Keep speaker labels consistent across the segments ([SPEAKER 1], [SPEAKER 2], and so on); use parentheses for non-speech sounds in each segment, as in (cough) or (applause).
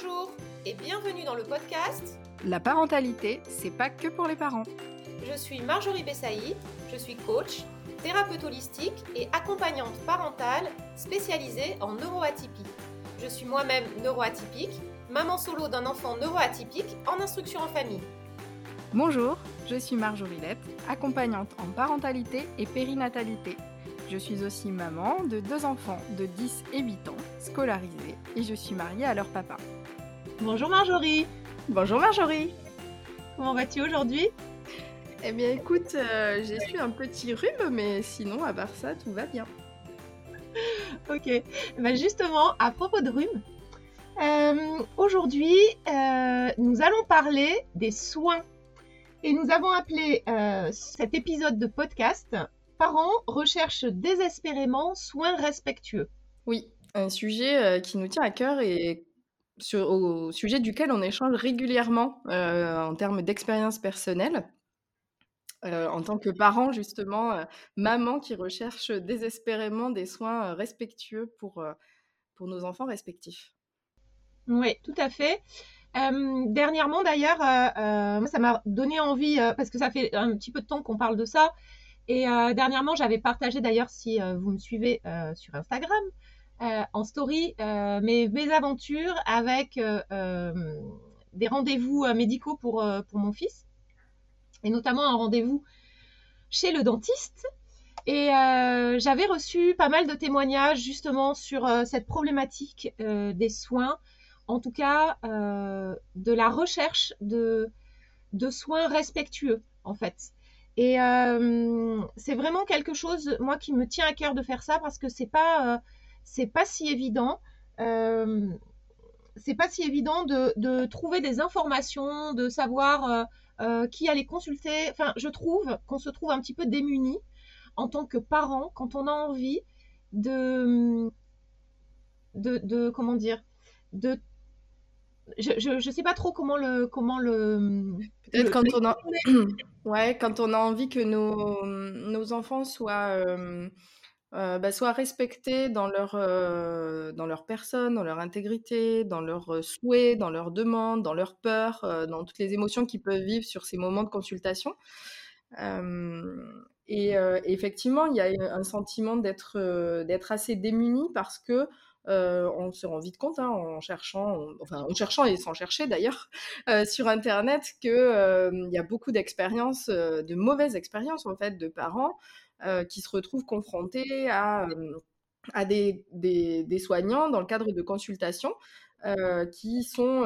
[SPEAKER 1] Bonjour et bienvenue dans le podcast
[SPEAKER 2] La parentalité, c'est pas que pour les parents.
[SPEAKER 1] Je suis Marjorie Bessaï, je suis coach, thérapeute holistique et accompagnante parentale spécialisée en neuroatypie. Je suis moi-même neuroatypique, maman solo d'un enfant neuroatypique en instruction en famille.
[SPEAKER 2] Bonjour, je suis Marjorie Lette, accompagnante en parentalité et périnatalité. Je suis aussi maman de deux enfants de 10 et 8 ans, scolarisés, et je suis mariée à leur papa.
[SPEAKER 3] Bonjour Marjorie
[SPEAKER 2] Bonjour Marjorie
[SPEAKER 3] Comment vas-tu aujourd'hui?
[SPEAKER 2] Eh bien écoute, euh, j'ai su un petit rhume, mais sinon à part ça, tout va bien. (laughs)
[SPEAKER 3] Ok, bah justement, à propos de rhume, euh, aujourd'hui, euh, nous allons parler des soins. Et nous avons appelé cet épisode de podcast Parents recherchent désespérément soins respectueux.
[SPEAKER 2] Oui, un sujet qui nous tient à cœur et au sujet duquel on échange régulièrement en termes d'expérience personnelle. en tant que parent, justement, maman qui recherche désespérément des soins respectueux pour, pour nos enfants respectifs.
[SPEAKER 3] Oui, tout à fait. dernièrement, d'ailleurs, ça m'a donné envie, parce que ça fait un petit peu de temps qu'on parle de ça, et dernièrement, j'avais partagé, d'ailleurs, si vous me suivez sur Instagram, en story, mes mésaventures avec des rendez-vous médicaux pour, pour mon fils, et notamment un rendez-vous chez le dentiste. Et j'avais reçu pas mal de témoignages justement sur cette problématique des soins, en tout cas de la recherche de, de soins respectueux, en fait. Et c'est vraiment quelque chose, moi, qui me tient à cœur de faire ça parce que c'est pas, c'est pas si évident. c'est pas si évident de, de, trouver des informations, de savoir qui aller consulter. Enfin, je trouve qu'on se trouve un petit peu démuni en tant que parent quand on a envie de, de, de comment dire, de je ne sais pas trop comment le comment le
[SPEAKER 2] peut-être quand on a (clears throat) ouais quand on a envie que nos, nos enfants soient euh, euh, bah, soient respectés dans leur dans leur personne dans leur intégrité dans leurs souhaits dans leurs demandes dans leurs peurs dans toutes les émotions qu'ils peuvent vivre sur ces moments de consultation. Et effectivement il y a un sentiment d'être d'être assez démuni parce que on se rend vite compte hein, en cherchant, en cherchant et sans chercher d'ailleurs, sur Internet qu'il euh, y a beaucoup d'expériences, de mauvaises expériences en fait, de parents qui se retrouvent confrontés à, à des, des, soignants dans le cadre de consultations qui sont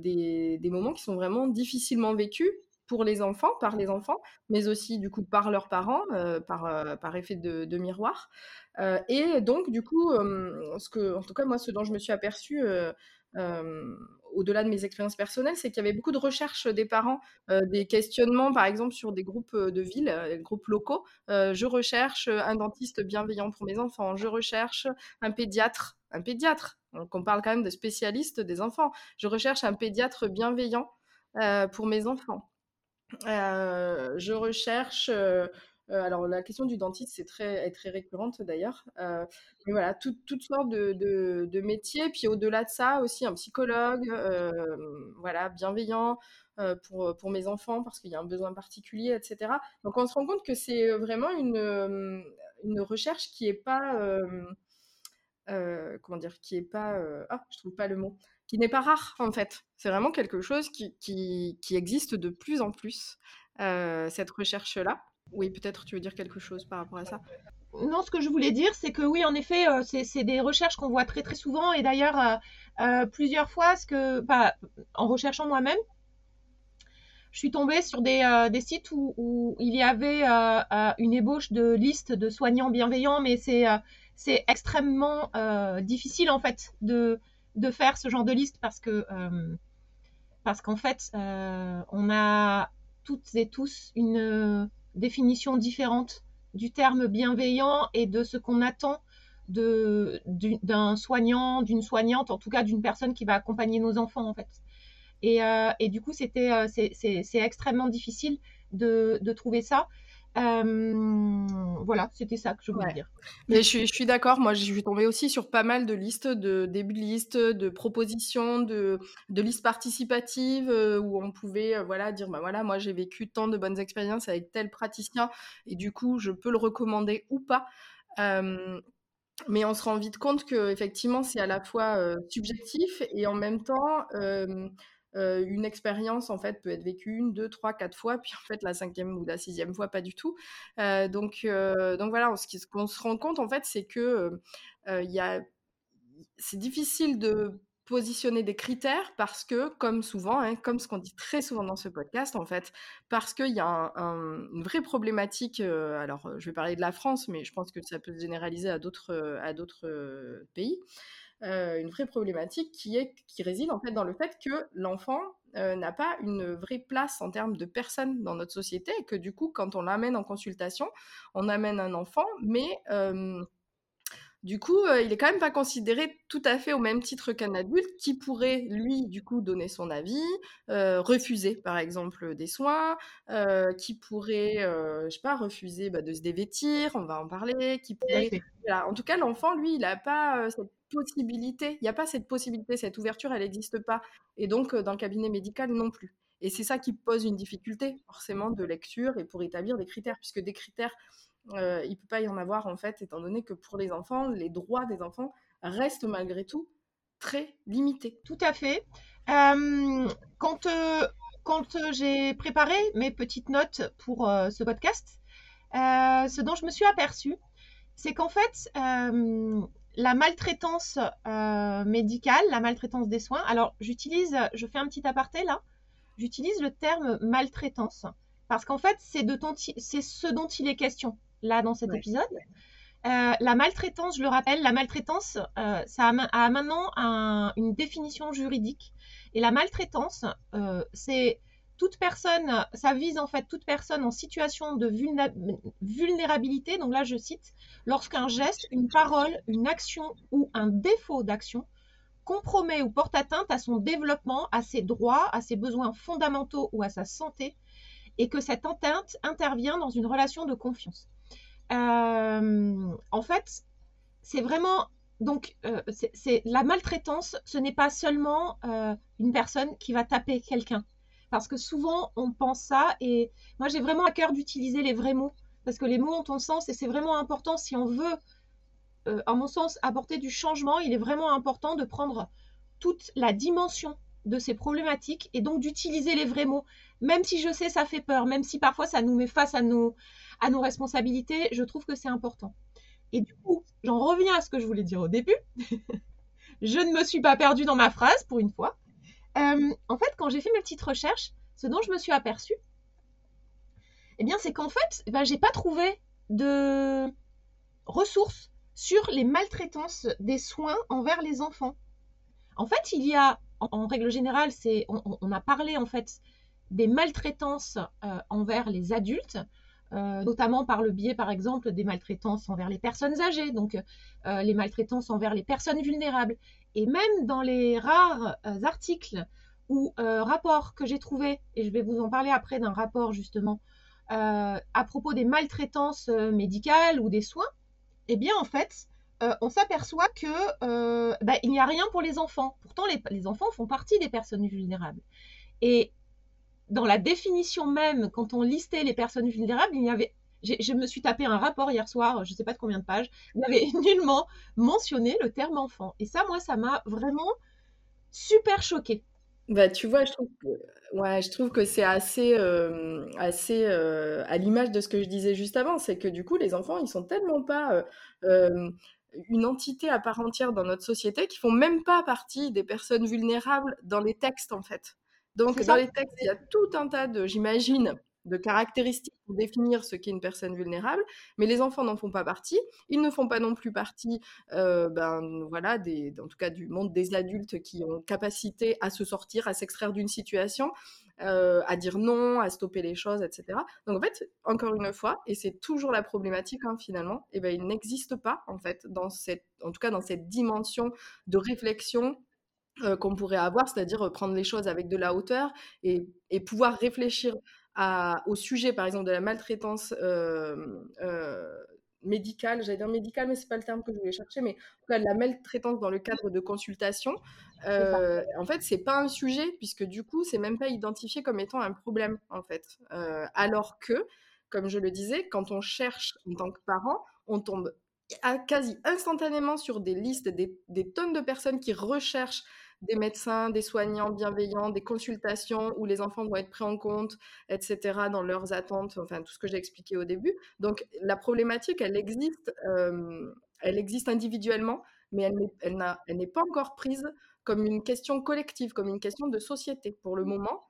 [SPEAKER 2] des, des, moments qui sont vraiment difficilement vécus pour les enfants, par les enfants, mais aussi du coup par leurs parents, par, par effet de, miroir. Euh, et donc, du coup, ce que, en tout cas, moi, ce dont je me suis aperçue au-delà de mes expériences personnelles, c'est qu'il y avait beaucoup de recherches des parents, des questionnements, par exemple, sur des groupes de villes, des groupes locaux. je recherche un dentiste bienveillant pour mes enfants, je recherche un pédiatre, un pédiatre. Donc, on parle quand même de spécialistes des enfants. Je recherche un pédiatre bienveillant pour mes enfants. je recherche euh, alors la question du dentiste c'est très, est très récurrente d'ailleurs. Euh, mais voilà, toutes sortes de, métiers. Puis au-delà de ça aussi un psychologue, euh, voilà, bienveillant pour, pour mes enfants parce qu'il y a un besoin particulier, etc. Donc on se rend compte que c'est vraiment une, une recherche qui est pas, comment dire, qui est pas, ah, je trouve pas le mot, qui n'est pas rare en fait. C'est vraiment quelque chose qui, qui, qui, existe de plus en plus, cette recherche-là. Oui, peut-être tu veux dire quelque chose par rapport à ça.
[SPEAKER 3] Non, ce que je voulais dire, c'est que oui, en effet, euh, c'est des recherches qu'on voit très très souvent et d'ailleurs euh, euh, plusieurs fois, bah, en recherchant moi-même, je suis tombée sur des, sites où, il y avait une ébauche de liste de soignants bienveillants, mais c'est extrêmement difficile en fait de, de faire ce genre de liste parce que parce qu'en fait, on a toutes et tous une définition différente du terme bienveillant et de ce qu'on attend d'un soignant, d'une soignante, en tout cas d'une personne qui va accompagner nos enfants en fait. Et, euh, du coup, c'était, euh, c'est, extrêmement difficile de, trouver ça. Voilà, c'était ça que je voulais dire.
[SPEAKER 2] Mais je suis, je suis d'accord. Moi, je suis tombée aussi sur pas mal de listes, de début de liste, de propositions, de, de listes participatives où on pouvait voilà, dire bah voilà, moi j'ai vécu tant de bonnes expériences avec tel praticien et du coup, je peux le recommander ou pas. mais on se rend vite compte que effectivement, c'est à la fois subjectif et en même temps une expérience en fait peut être vécue une, deux, trois, quatre fois, puis en fait la cinquième ou la sixième fois pas du tout. donc, donc voilà, ce qu'on se rend compte en fait, c'est que c'est difficile de positionner des critères parce que, comme souvent, hein, comme ce qu'on dit très souvent dans ce podcast, en fait, parce qu'il y a une vraie problématique. alors, je vais parler de la France, mais je pense que ça peut se généraliser à d'autres pays. Euh, une vraie problématique qui, est, qui réside en fait dans le fait que l'enfant euh, n'a pas une vraie place en termes de personne dans notre société et que du coup, quand on l'amène en consultation, on amène un enfant, mais euh, du coup, il est quand même pas considéré tout à fait au même titre qu'un adulte qui pourrait, lui, du coup, donner son avis, refuser, par exemple, des soins, qui pourrait, je sais pas, refuser bah, de se dévêtir, on va en parler, qui pourrait... En tout cas, l'enfant, lui, il n'a pas cette il n'y a pas cette possibilité, cette ouverture, elle n'existe pas. Et donc, dans le cabinet médical, non plus. Et c'est ça qui pose une difficulté, forcément, de lecture et pour établir des critères, puisque des critères euh, il ne peut pas y en avoir en fait, étant donné que pour les enfants, les droits des enfants restent malgré tout très limités.
[SPEAKER 3] Tout à fait. Euh, quand euh, quand j'ai préparé mes petites notes pour ce podcast, ce dont je me suis aperçue, c'est qu'en fait, la maltraitance médicale, la maltraitance des soins, alors j'utilise, je fais un petit aparté là, j'utilise le terme maltraitance parce qu'en fait, c'est ce dont il est question là dans cet épisode. Euh, la maltraitance, je le rappelle, la maltraitance, euh, ça a, maintenant une définition juridique. Et la maltraitance, euh, c'est toute personne, ça vise en fait toute personne en situation de vulnérabilité. Donc là, je cite, lorsqu'un geste, une parole, une action ou un défaut d'action compromet ou porte atteinte à son développement, à ses droits, à ses besoins fondamentaux ou à sa santé, et que cette atteinte intervient dans une relation de confiance. Euh, en fait, c'est vraiment donc, euh, c'est la maltraitance, ce n'est pas seulement euh, une personne qui va taper quelqu'un. Parce que souvent, on pense ça, et moi, j'ai vraiment à cœur d'utiliser les vrais mots, parce que les mots ont un sens, et c'est vraiment important si on veut, à mon sens, apporter du changement, il est vraiment important de prendre toute la dimension de ces problématiques, et donc d'utiliser les vrais mots. Même si je sais, ça fait peur, même si parfois ça nous met face à nos, à nos responsabilités, je trouve que c'est important. Et du coup, j'en reviens à ce que je voulais dire au début. (laughs) je ne me suis pas perdue dans ma phrase pour une fois. Euh, en fait, quand j'ai fait mes petites recherches, ce dont je me suis aperçue, eh bien, c'est qu'en fait, je ben, j'ai pas trouvé de ressources sur les maltraitances des soins envers les enfants. En fait, il y a, en, règle générale, on, a parlé en fait des maltraitances euh, envers les adultes. Euh, notamment par le biais, par exemple, des maltraitances envers les personnes âgées, donc euh, les maltraitances envers les personnes vulnérables. Et même dans les rares euh, articles ou rapports que j'ai trouvés, et je vais vous en parler après d'un rapport justement à propos des maltraitances médicales ou des soins, eh bien en fait, on s'aperçoit que bah, il n'y a rien pour les enfants. Pourtant, les, les, enfants font partie des personnes vulnérables. Et dans la définition même, quand on listait les personnes vulnérables, il y avait je me suis tapé un rapport hier soir, je ne sais pas de combien de pages, il y avait (laughs) nullement mentionné le terme enfant. Et ça, moi, ça m'a vraiment super choqué.
[SPEAKER 2] Bah, tu vois, je trouve que, ouais, que c'est assez, euh, assez euh, à l'image de ce que je disais juste avant, c'est que du coup, les enfants, ils sont tellement pas euh, une entité à part entière dans notre société qu'ils font même pas partie des personnes vulnérables dans les textes, en fait. Donc, dans les textes, il y a tout un tas de, j'imagine, de caractéristiques pour définir ce qu'est une personne vulnérable, mais les enfants n'en font pas partie. Ils ne font pas non plus partie, euh, ben voilà, des, en tout cas du monde des adultes qui ont capacité à se sortir, à s'extraire d'une situation, euh, à dire non, à stopper les choses, etc. Donc en fait, encore une fois, et c'est toujours la problématique hein, finalement, et eh ben il n'existe pas en fait dans cette, en tout cas dans cette dimension de réflexion qu'on pourrait avoir, c'est-à-dire prendre les choses avec de la hauteur et, pouvoir réfléchir au sujet, par exemple, de la maltraitance médicale, j'allais dire médicale, mais c'est pas le terme que je voulais chercher, mais en cas, la maltraitance dans le cadre de consultation, euh, en fait, c'est pas un sujet puisque du coup, c'est même pas identifié comme étant un problème, en fait. Euh, alors que, comme je le disais, quand on cherche en tant que parent, on tombe quasi instantanément sur des listes, des, des tonnes de personnes qui recherchent des médecins, des soignants bienveillants, des consultations où les enfants vont être pris en compte, etc., dans leurs attentes, enfin tout ce que j'ai expliqué au début. Donc la problématique, elle existe, euh, elle existe individuellement, mais elle n'est pas encore prise comme une question collective, comme une question de société pour le moment.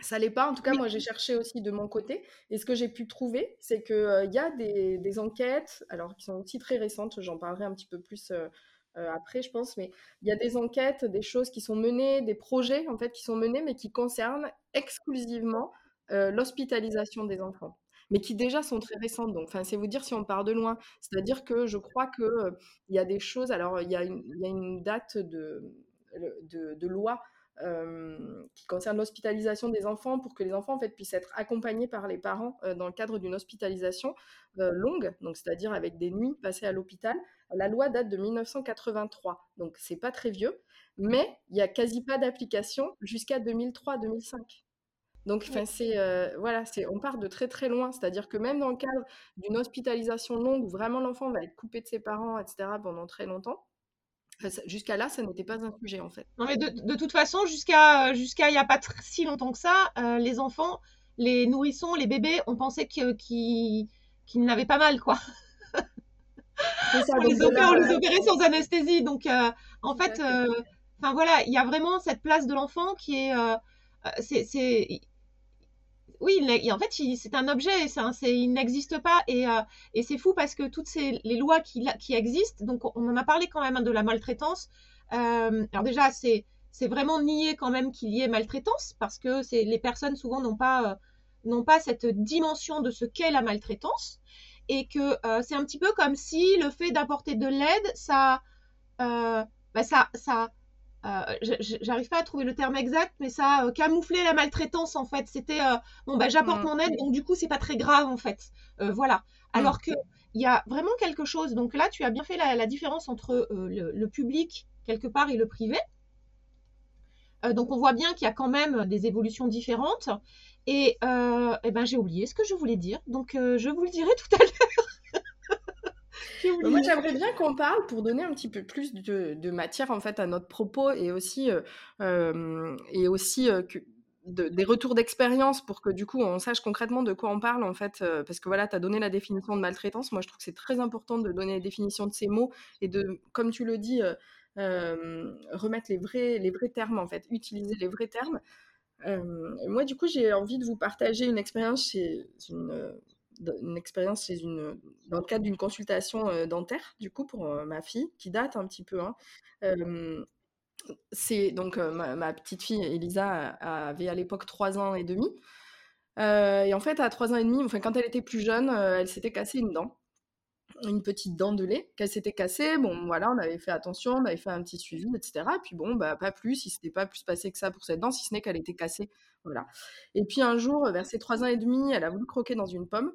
[SPEAKER 2] Ça l'est pas. En tout cas, moi, j'ai cherché aussi de mon côté. Et ce que j'ai pu trouver, c'est qu'il euh, y a des, des, enquêtes, alors qui sont aussi très récentes, j'en parlerai un petit peu plus euh, euh, après, je pense, mais il y a des enquêtes, des choses qui sont menées, des projets en fait qui sont menés, mais qui concernent exclusivement euh, l'hospitalisation des enfants, mais qui déjà sont très récentes. Donc, enfin, c'est vous dire si on part de loin. C'est-à-dire que je crois que euh, il y a des choses. Alors, il y, a une date de, de loi qui concerne l'hospitalisation des enfants pour que les enfants en fait puissent être accompagnés par les parents dans le cadre d'une hospitalisation longue, donc c'est-à-dire avec des nuits passées à l'hôpital. La loi date de 1983, donc c'est pas très vieux, mais il n'y a quasi pas d'application jusqu'à 2003-2005. Donc, c'est voilà, c'est on part de très très loin. C'est-à-dire que même dans le cadre d'une hospitalisation longue où vraiment l'enfant va être coupé de ses parents, etc., pendant très longtemps, jusqu'à là, ça n'était pas un sujet en fait.
[SPEAKER 3] Non, mais de, toute façon, jusqu'à jusqu'à il n'y a pas si longtemps que ça, euh, les enfants, les nourrissons, les bébés, on pensait qu'ils n'avaient pas mal, quoi. on, les opérait, sans anesthésie. Donc, euh, en fait, euh, enfin voilà, il y a vraiment cette place de l'enfant qui est. c'est oui, en fait, c'est un objet, il n'existe pas euh, et, c'est fou parce que toutes les lois qui, existent, donc on en a parlé quand même hein, de la maltraitance. Euh, alors déjà, c'est vraiment nier quand même qu'il y ait maltraitance parce que les personnes souvent n'ont pas, euh, n'ont pas cette dimension de ce qu'est la maltraitance et que c'est un petit peu comme si le fait d'apporter de l'aide, ça, bah, ça, ça j'arrive pas à trouver le terme exact, mais ça euh, camouflait la maltraitance en fait. C'était euh, bon bah j'apporte mm. mon aide, donc du coup c'est pas très grave en fait. voilà. Alors que il y a vraiment quelque chose. Donc là, tu as bien fait la, différence entre le, public quelque part et le privé. donc on voit bien qu'il y a quand même des évolutions différentes. Et, et ben j'ai oublié ce que je voulais dire. Donc je vous le dirai tout à l'heure.
[SPEAKER 2] Bah, moi, j'aimerais bien qu'on parle pour donner un petit peu plus de, matière en fait à notre propos et aussi, euh, euh, et aussi euh, que, des retours d'expérience pour que du coup on sache concrètement de quoi on parle en fait. parce que voilà, tu as donné la définition de maltraitance. Moi, je trouve que c'est très important de donner la définition de ces mots et de, comme tu le dis, remettre les vrais, les vrais termes en fait, utiliser les vrais termes. moi, du coup, j'ai envie de vous partager une expérience chez une une expérience chez une, dans le cadre d'une consultation euh, dentaire, du coup, pour euh, ma fille, qui date un petit peu. Hein. c'est donc euh, ma, petite fille, Elisa, avait à l'époque 3 ans et demi. et en fait, à 3 ans et demi, enfin, quand elle était plus jeune, elle s'était cassée une dent une petite dent de lait qu'elle s'était cassée. Bon, voilà, on avait fait attention, on avait fait un petit suivi, etc. Et puis bon, bah, pas plus, il s'était pas plus passé que ça pour cette dent, si ce n'est qu'elle était cassée. Voilà. Et puis un jour, vers ses trois ans et demi, elle a voulu croquer dans une pomme.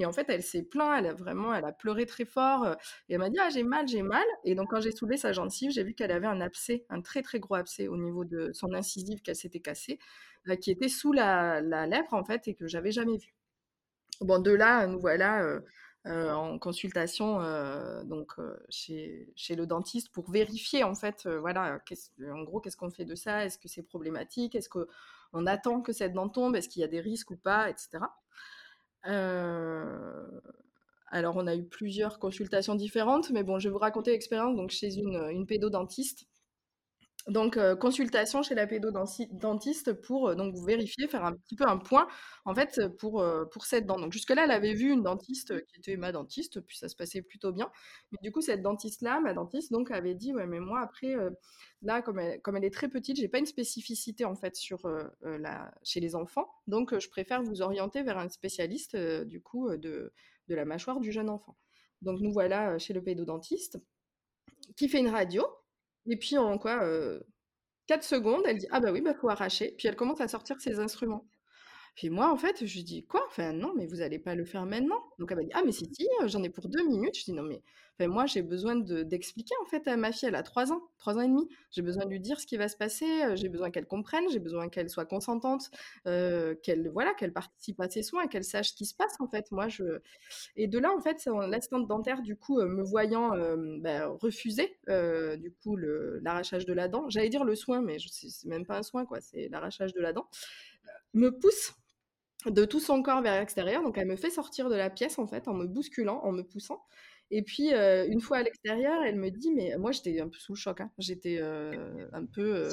[SPEAKER 2] Et en fait, elle s'est plaint, elle a vraiment, elle a pleuré très fort. et elle m'a dit, ah, j'ai mal, j'ai mal. Et donc, quand j'ai soulevé sa gencive, j'ai vu qu'elle avait un abcès, un très, très gros abcès au niveau de son incisive qu'elle s'était cassée, qui était sous la, lèvre, en fait, et que j'avais jamais vu. Bon, de là, nous voilà en consultation donc chez, chez, le dentiste pour vérifier, en fait, voilà, en gros, qu'est-ce qu'on fait de ça? Est-ce que c'est problématique? Est-ce qu'on attend que cette dent tombe? Est-ce qu'il y a des risques ou pas? Etc. Euh, alors, on a eu plusieurs consultations différentes, mais bon, je vais vous raconter l'expérience. Donc chez une, une pédodontiste donc, euh, consultation chez la pédodontiste pour euh, donc vérifier, faire un petit peu un point en fait pour, euh, pour cette dent. Donc jusque-là, elle avait vu une dentiste qui était ma dentiste, puis ça se passait plutôt bien. Mais du coup, cette dentiste-là, ma dentiste, donc avait dit ouais, mais moi après là, comme elle, comme elle est très petite, j'ai pas une spécificité en fait sur la, chez les enfants, donc je préfère vous orienter vers un spécialiste du coup de, de la mâchoire du jeune enfant. Donc nous voilà chez le pédodontiste qui fait une radio et puis en quoi 4 secondes, elle dit Ah bah oui, bah faut arracher. Puis elle commence à sortir ses instruments. Puis moi, en fait, je lui dis quoi? Enfin, non, mais vous allez pas le faire maintenant. Donc elle m'a dit, ah, mais si, si, j'en ai pour deux minutes. Je dis, non, mais enfin, moi, j'ai besoin d'expliquer en fait à ma fille, elle a trois ans, trois ans et demi. J'ai besoin de lui dire ce qui va se passer, j'ai besoin qu'elle comprenne, j'ai besoin qu'elle soit consentante, qu'elle voilà, qu'elle participe à ses soins, qu'elle sache ce qui se passe en fait. Moi, je et de là, en fait, l'assistante dentaire, du coup, me voyant ben, refuser du coup l'arrachage de la dent, j'allais dire le soin, mais c'est même pas un soin quoi, c'est l'arrachage de la dent, me pousse de tout son corps vers l'extérieur. Donc elle me fait sortir de la pièce en fait en me bousculant, en me poussant. Et puis une fois à l'extérieur, elle me dit, mais moi j'étais un peu sous le choc, hein. j'étais un peu,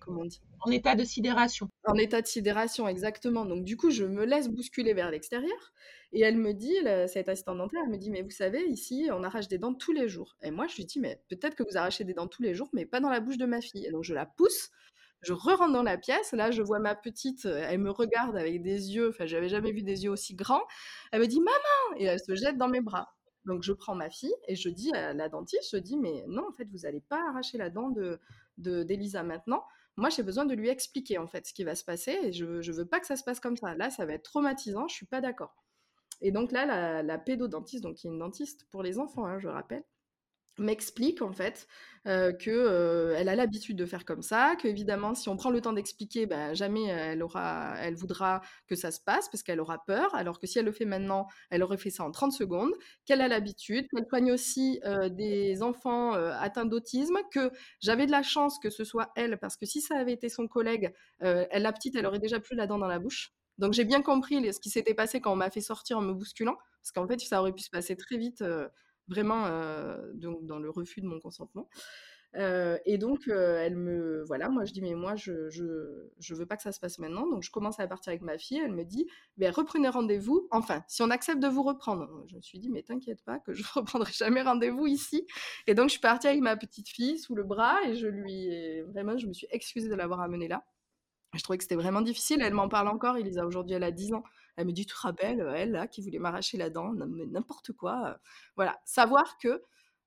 [SPEAKER 2] comment on dit
[SPEAKER 3] En état de sidération.
[SPEAKER 2] En état de sidération, exactement. Donc du coup, je me laisse bousculer vers l'extérieur. Et elle me dit, cette assistante dentaire, elle me dit, mais vous savez, ici, on arrache des dents tous les jours. Et moi, je lui dis, mais peut-être que vous arrachez des dents tous les jours, mais pas dans la bouche de ma fille. Et donc je la pousse je re-rentre dans la pièce. Là, je vois ma petite, euh, elle me regarde avec des yeux, enfin, j'avais jamais vu des yeux aussi grands. Elle me dit maman et elle se jette dans mes bras. Donc, je prends ma fille et je dis à la dentiste, je dis mais non, en fait, vous n'allez pas arracher la dent de d'Elisa maintenant. Moi, j'ai besoin de lui expliquer en fait ce qui va se passer et je, ne veux pas que ça se passe comme ça. Là, ça va être traumatisant. Je suis pas d'accord. Et donc là, la, pédodontiste, donc qui est une dentiste pour les enfants, hein, je rappelle, m'explique en fait que elle a l'habitude de faire comme ça, que évidemment si on prend le temps d'expliquer, ben, jamais elle aura, elle voudra que ça se passe parce qu'elle aura peur, alors que si elle le fait maintenant, elle aurait fait ça en 30 secondes, qu'elle a l'habitude, qu'elle soigne aussi des enfants atteints d'autisme, que j'avais de la chance que ce soit elle parce que si ça avait été son collègue, elle la petite, elle aurait déjà plus la dent dans la bouche. Donc j'ai bien compris ce qui s'était passé quand on m'a fait sortir en me bousculant, parce qu'en fait ça aurait pu se passer très vite vraiment donc dans le refus de mon consentement. et donc, elle me. Voilà, moi je dis, mais moi je, je, veux pas que ça se passe maintenant. Donc, je commence à partir avec ma fille. Elle me dit, ben, reprenez rendez-vous. Enfin, si on accepte de vous reprendre. Je me suis dit, mais t'inquiète pas, que je (laughs) reprendrai jamais rendez-vous ici. Et donc, je suis partie avec ma petite fille sous le bras et je lui. Vraiment, je me suis excusée de l'avoir amenée là. Je trouvais que c'était vraiment difficile. Elle m'en parle encore. Elisa, aujourd'hui, elle a 10 ans. Elle me dit, tu te rappelles, elle, là, qui voulait m'arracher la dent, n'importe quoi. Voilà. Savoir que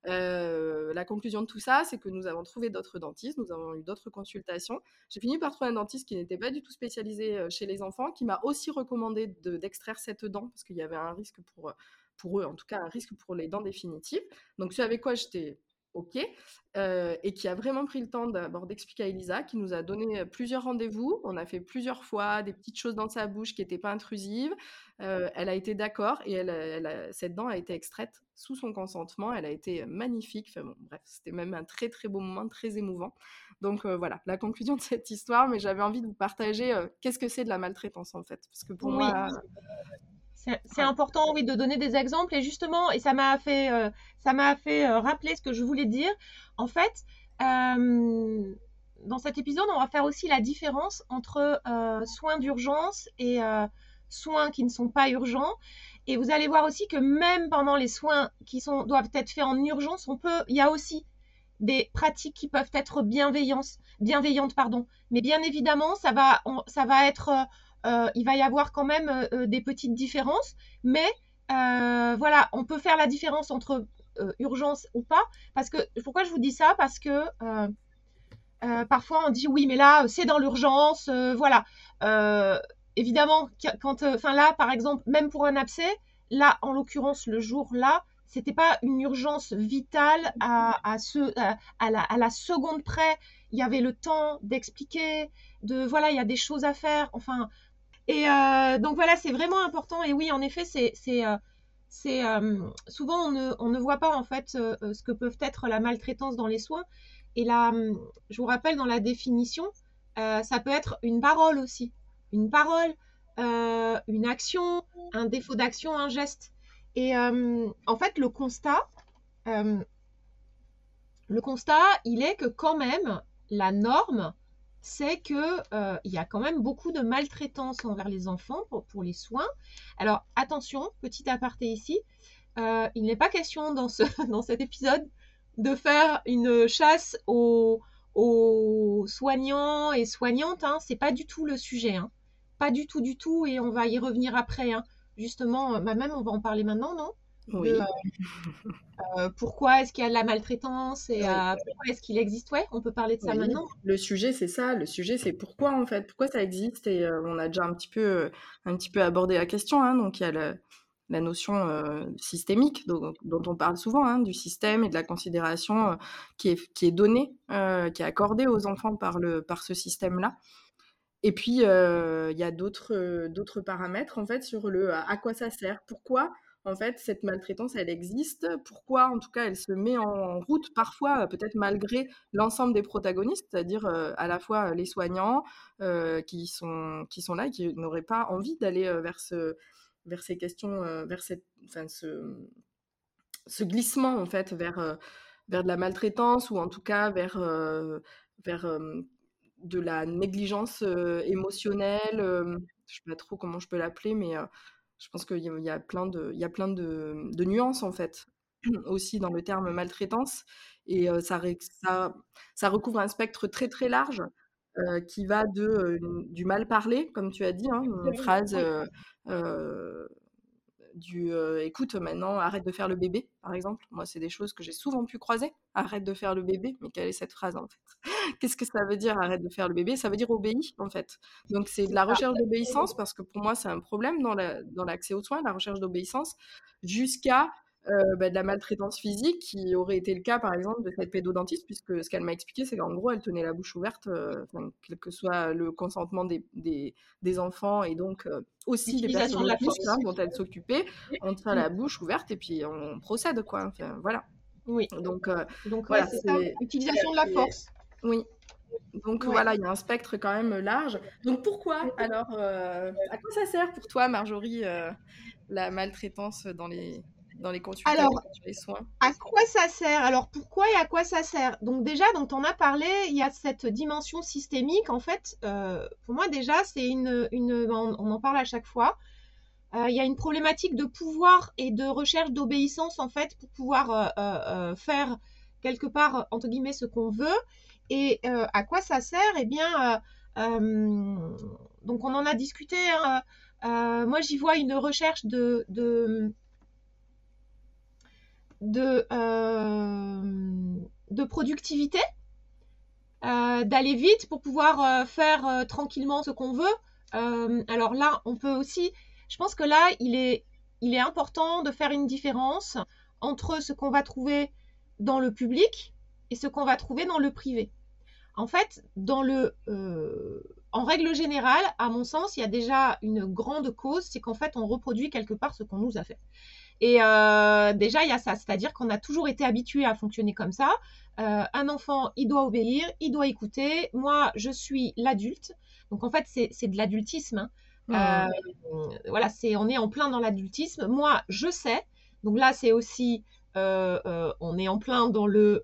[SPEAKER 2] la conclusion de tout ça, c'est que nous avons trouvé d'autres dentistes, nous avons eu d'autres consultations. J'ai fini par trouver un dentiste qui n'était pas du tout spécialisé chez les enfants, qui m'a aussi recommandé d'extraire cette dent, parce qu'il y avait un risque pour, pour eux, en tout cas un risque pour les dents définitives. Donc ce avec quoi j'étais OK, et qui a vraiment pris le temps d'abord d'expliquer à Elisa, qui nous a donné plusieurs rendez-vous. On a fait plusieurs fois des petites choses dans sa bouche qui n'étaient pas intrusives. elle a été d'accord et elle, cette dent a été extraite sous son consentement. Elle a été magnifique. Enfin bon, bref, c'était même un très très beau moment, très émouvant. Donc voilà, la conclusion de cette histoire. Mais j'avais envie de vous partager qu'est-ce que c'est de la maltraitance en fait, parce que pour moi,
[SPEAKER 3] c'est important, oui, de donner des exemples. Et justement, et ça m'a fait, euh, ça m'a fait euh, rappeler ce que je voulais dire. En fait, euh, dans cet épisode, on va faire aussi la différence entre soins d'urgence et soins qui ne sont pas urgents. Et vous allez voir aussi que même pendant les soins qui sont, doivent être faits en urgence, on peut, il y a aussi des pratiques qui peuvent être bienveillantes, bienveillantes pardon. Mais bien évidemment, ça va, ça va être il va y avoir quand même euh, euh, des petites différences, mais voilà, on peut faire la différence entre urgence ou pas. Parce que pourquoi je vous dis ça? Parce que parfois on dit oui, mais là c'est dans l'urgence, voilà. évidemment, quand, enfin là, par exemple, même pour un abcès, là, en l'occurrence, le jour là, c'était pas une urgence vitale à, ce, à, la, à, la, seconde près. Il y avait le temps d'expliquer, de voilà, il y a des choses à faire. Enfin, et euh, donc voilà, c'est vraiment important. Et oui, en effet, c'est euh, euh, souvent on ne, on ne, voit pas en fait ce que peuvent être la maltraitance dans les soins. Et là, je vous rappelle dans la définition, ça peut être une parole aussi, une parole, une action, un défaut d'action, un geste. Et en fait, le constat, le constat, il est que quand même la norme c'est que euh, y a quand même beaucoup de maltraitance envers les enfants pour, les soins. Alors attention, petit aparté ici, euh, il n'est pas question dans, ce, (laughs) dans cet épisode de faire une chasse aux, soignants et soignantes. Hein. C'est pas du tout le sujet, hein. pas du tout, du tout, et on va y revenir après. Hein. Justement, bah même on va en parler maintenant, non?
[SPEAKER 2] Oui.
[SPEAKER 3] pourquoi est-ce qu'il y a de la maltraitance et pourquoi est-ce qu'il existe? Ouais, on peut parler de ça maintenant.
[SPEAKER 2] Le sujet, c'est ça. Le sujet, c'est pourquoi en fait, pourquoi ça existe? Et on a déjà un petit peu, un petit peu abordé la question. Hein. donc il y a le, la notion systémique dont, on parle souvent, hein, du système et de la considération qui, est, qui est donnée, qui est accordée aux enfants par, le, par ce système-là. Et puis, il y a d'autres paramètres, en fait, sur le à quoi ça sert, pourquoi, en fait, cette maltraitance, elle existe, pourquoi, en tout cas, elle se met en route, parfois, peut-être malgré l'ensemble des protagonistes, c'est-à-dire à la fois les soignants qui, sont, là et qui n'auraient pas envie d'aller vers ce vers ces questions, euh, vers cette, ce, ce, glissement en fait vers, euh, de la maltraitance ou en tout cas vers, euh, vers de la négligence émotionnelle. je ne sais pas trop comment je peux l'appeler, mais je pense qu'il y, a plein de, il y a plein de, de, nuances en fait (clears throat) aussi dans le terme maltraitance et ça, ça, ça, recouvre un spectre très très large qui va de, du mal parlé, comme tu as dit, hein, une phrase du écoute maintenant arrête de faire le bébé par exemple. Moi c'est des choses que j'ai souvent pu croiser. Arrête de faire le bébé. Mais quelle est cette phrase en fait? (laughs) Qu'est-ce que ça veut dire arrête de faire le bébé? Ça veut dire obéis en fait. Donc c'est de la recherche d'obéissance parce que pour moi c'est un problème dans l'accès aux soins la recherche d'obéissance jusqu'à euh, bah, de la maltraitance physique, qui aurait été le cas par exemple de cette pédodontiste, puisque ce qu'elle m'a expliqué, c'est qu'en gros, elle tenait la bouche ouverte, euh, quel que soit le consentement des, des, enfants et donc euh, aussi des personnes de la hein, dont elle s'occupait, on tient la bouche ouverte et puis on procède, quoi. Enfin, voilà.
[SPEAKER 3] Oui. Donc, donc voilà, c'est l'utilisation de la force.
[SPEAKER 2] Oui. Donc voilà, il y a un spectre quand même large. Donc pourquoi alors, à quoi ça sert pour toi, Marjorie, la maltraitance dans les dans les consultations,
[SPEAKER 3] Alors, les soins À quoi ça sert? Alors, pourquoi et à quoi ça sert? Donc déjà, dont on a parlé, il y a cette dimension systémique. En fait, euh, pour moi, déjà, c'est une, une on, en parle à chaque fois. Euh, il y a une problématique de pouvoir et de recherche d'obéissance, en fait, pour pouvoir euh, faire quelque part, entre guillemets, ce qu'on veut. Et à quoi ça sert? Eh bien, donc on en a discuté. Hein. moi, j'y vois une recherche de, de de, euh, de productivité, euh, d'aller vite pour pouvoir euh, faire tranquillement ce qu'on veut. alors là, on peut aussi, je pense que là, il est, il est important de faire une différence entre ce qu'on va trouver dans le public et ce qu'on va trouver dans le privé. En fait, dans le, en règle générale, à mon sens, il y a déjà une grande cause, c'est qu'en fait, on reproduit quelque part ce qu'on nous a fait. Et euh, déjà, il y a ça, c'est-à-dire qu'on a toujours été habitué à fonctionner comme ça. Euh, un enfant, il doit obéir, il doit écouter. Moi, je suis l'adulte. Donc en fait, c'est de l'adultisme. Hein. Euh, voilà, c'est on est en plein dans l'adultisme. Moi, je sais. Donc là, c'est aussi, on est en plein dans le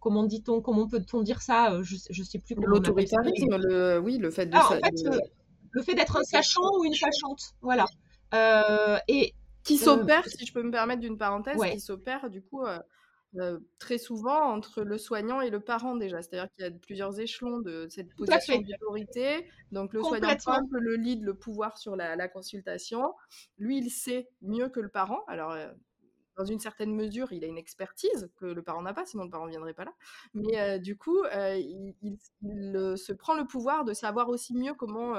[SPEAKER 3] comment dit-on, comment peut-on dire ça? Je ne sais plus.
[SPEAKER 2] L'autoritarisme, le, oui, le fait de.
[SPEAKER 3] Ah, en fait, le fait d'être un sachant ou une sachante, voilà. et
[SPEAKER 2] qui euh, s'opère, si je peux me permettre d'une parenthèse, qui s'opère du coup euh, euh, très souvent entre le soignant et le parent déjà. C'est-à-dire qu'il y a plusieurs échelons de cette position d'autorité. Donc le soignant prend le lead, le pouvoir sur la, la, consultation. Lui, il sait mieux que le parent. Alors dans une certaine mesure, il a une expertise que le parent n'a pas, sinon le parent ne viendrait pas là. Mais euh, du coup, euh, il, euh, se prend le pouvoir de savoir aussi mieux comment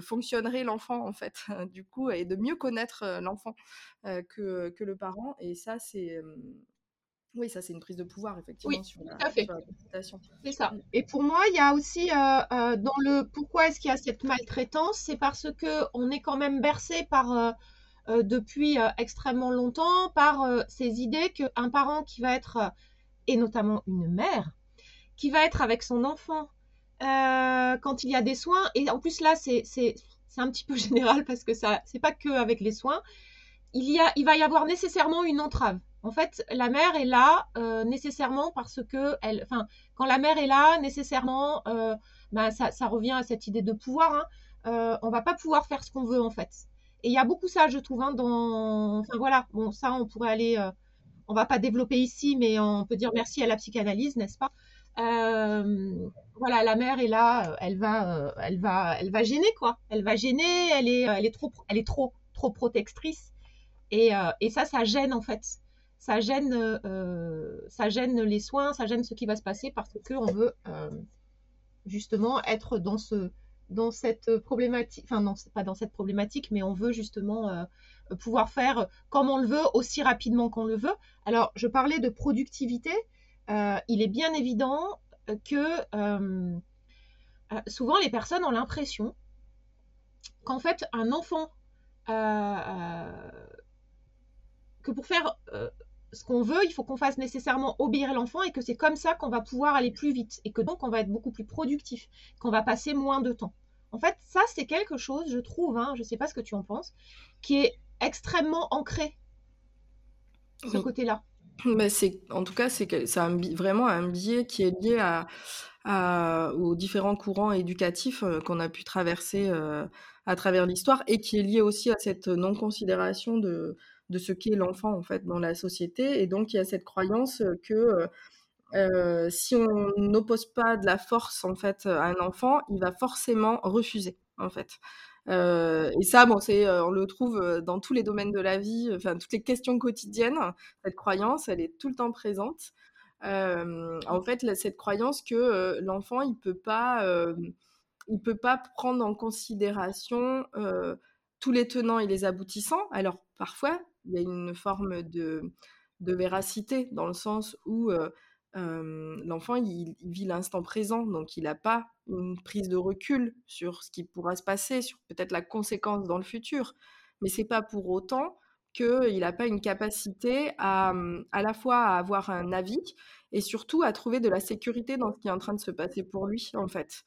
[SPEAKER 2] fonctionnerait l'enfant, en fait, (laughs) du coup, et de mieux connaître l'enfant que, que, le parent. Et ça, c'est. Oui, ça c'est une prise de pouvoir effectivement sur, la,
[SPEAKER 3] consultation. C'est ça. Mm. Et pour moi, il y a aussi dans le pourquoi est-ce qu'il y a cette maltraitance, c'est parce que on est quand même bercé par euh, depuis euh, extrêmement longtemps par euh, ces idées qu'un parent qui va être, et notamment une mère, qui va être avec son enfant quand il y a des soins, et en plus là c'est un petit peu (laughs) général parce que ça c'est pas que avec les soins, il, y a, il va y avoir nécessairement une entrave. En fait, la mère est là nécessairement parce que elle, enfin, quand la mère est là, nécessairement, ben, ça, ça, revient à cette idée de pouvoir. Hein, euh, on va pas pouvoir faire ce qu'on veut en fait. Et il y a beaucoup ça, je trouve, hein, dans. Enfin voilà, bon, ça, on pourrait aller. Euh... On va pas développer ici, mais on peut dire merci à la psychanalyse, n'est-ce pas? Euh... Voilà, la mère est là, elle va, euh, elle va, elle va gêner quoi. Elle va gêner, elle est, elle est trop, elle est trop, trop protectrice. Et, et ça, ça gêne en fait ça gêne, euh, ça gêne les soins, ça gêne ce qui va se passer parce qu'on veut euh, justement être dans, ce, dans cette problématique, enfin non, c'est pas dans cette problématique, mais on veut justement euh, pouvoir faire comme on le veut, aussi rapidement qu'on le veut. Alors, je parlais de productivité. il est bien évident que souvent les personnes ont l'impression qu'en fait, un enfant que pour faire ce qu'on veut, il faut qu'on fasse nécessairement obéir l'enfant et que c'est comme ça qu'on va pouvoir aller plus vite et que donc on va être beaucoup plus productif, qu'on va passer moins de temps. En fait, ça c'est quelque chose, je trouve, hein, je ne sais pas ce que tu en penses, qui est extrêmement ancré, ce côté-là.
[SPEAKER 2] Mais c'est, en tout cas, c'est vraiment un biais qui est lié à, aux différents courants éducatifs euh, qu'on a pu traverser euh, à travers l'histoire et qui est lié aussi à cette non-considération de, de ce qu'est l'enfant en fait dans la société. Et donc il y a cette croyance que euh, si on n'oppose pas de la force en fait à un enfant, il va forcément refuser en fait. Euh, et ça, bon, c'est, on le trouve dans tous les domaines de la vie, enfin toutes les questions quotidiennes. Cette croyance, elle est tout le temps présente. en fait, cette croyance que l'enfant, il peut pas, il peut pas prendre en considération tous les tenants et les aboutissants. Alors parfois, il y a une forme de, de véracité dans le sens où l'enfant vit l'instant présent, donc il n'a pas une prise de recul sur ce qui pourra se passer, sur peut-être la conséquence dans le futur. Mais c'est pas pour autant qu'il n'a pas une capacité à, à la fois à avoir un avis et surtout à trouver de la sécurité dans ce qui est en train de se passer pour lui, en fait.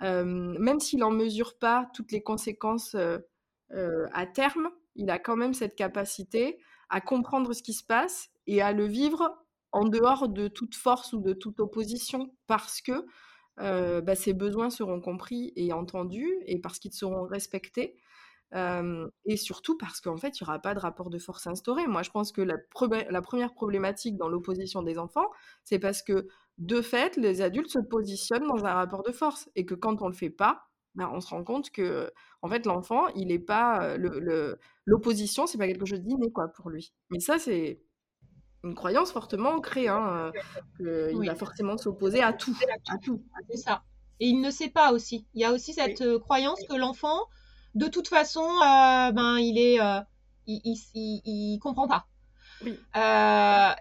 [SPEAKER 2] même s'il n'en mesure pas toutes les conséquences à terme, il a quand même cette capacité à comprendre ce qui se passe et à le vivre en dehors de toute force ou de toute opposition parce que euh, bah, ses besoins seront compris et entendus et parce qu'ils seront respectés. Et surtout parce qu'en fait, il n'y aura pas de rapport de force instauré. Moi, je pense que la, première problématique dans l'opposition des enfants, c'est parce que, de fait, les adultes se positionnent dans un rapport de force et que quand on ne le fait pas, ben, on se rend compte que en fait l'enfant il n'est pas le, l'opposition c'est pas quelque chose d'inné quoi pour lui mais ça c'est une croyance fortement ancrée hein, qu'il va forcément s'opposer à tout à tout.
[SPEAKER 3] c'est ça. Et il ne sait pas aussi. Il y a aussi cette croyance que l'enfant de toute façon ben il est il, il, comprend pas. Oui.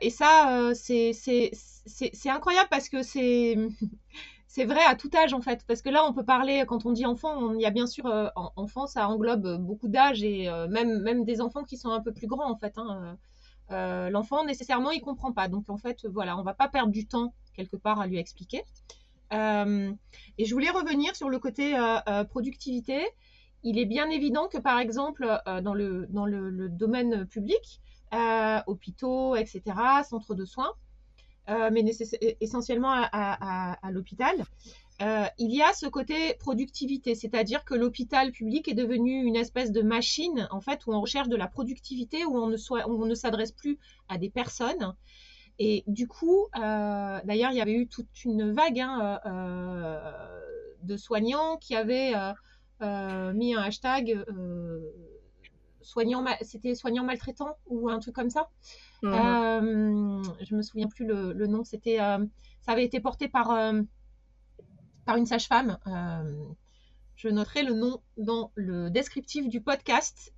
[SPEAKER 3] et ça c'est c'est incroyable parce que c'est (laughs) c'est vrai à tout âge en fait, parce que là on peut parler quand on dit enfant, il y a bien sûr euh, enfant, ça englobe beaucoup d'âges et euh, même même des enfants qui sont un peu plus grands en fait. Hein, euh, l'enfant nécessairement il comprend pas, donc en fait voilà, on va pas perdre du temps quelque part à lui expliquer. et je voulais revenir sur le côté productivité. Il est bien évident que par exemple dans le domaine public, hôpitaux, etc., centres de soins euh, mais essentiellement à, l'hôpital. Euh, il y a ce côté productivité, c'est-à-dire que l'hôpital public est devenu une espèce de machine, en fait, où on recherche de la productivité, où on ne, soit, on ne s'adresse plus à des personnes. Et du coup, euh, d'ailleurs, il y avait eu toute une vague hein, de soignants qui avaient mis un hashtag soignant, c'était soignant maltraitant ou un truc comme ça. Euh, je me souviens plus le, nom. C'était, euh, ça avait été porté par euh, par une sage-femme. je noterai le nom dans le descriptif du podcast.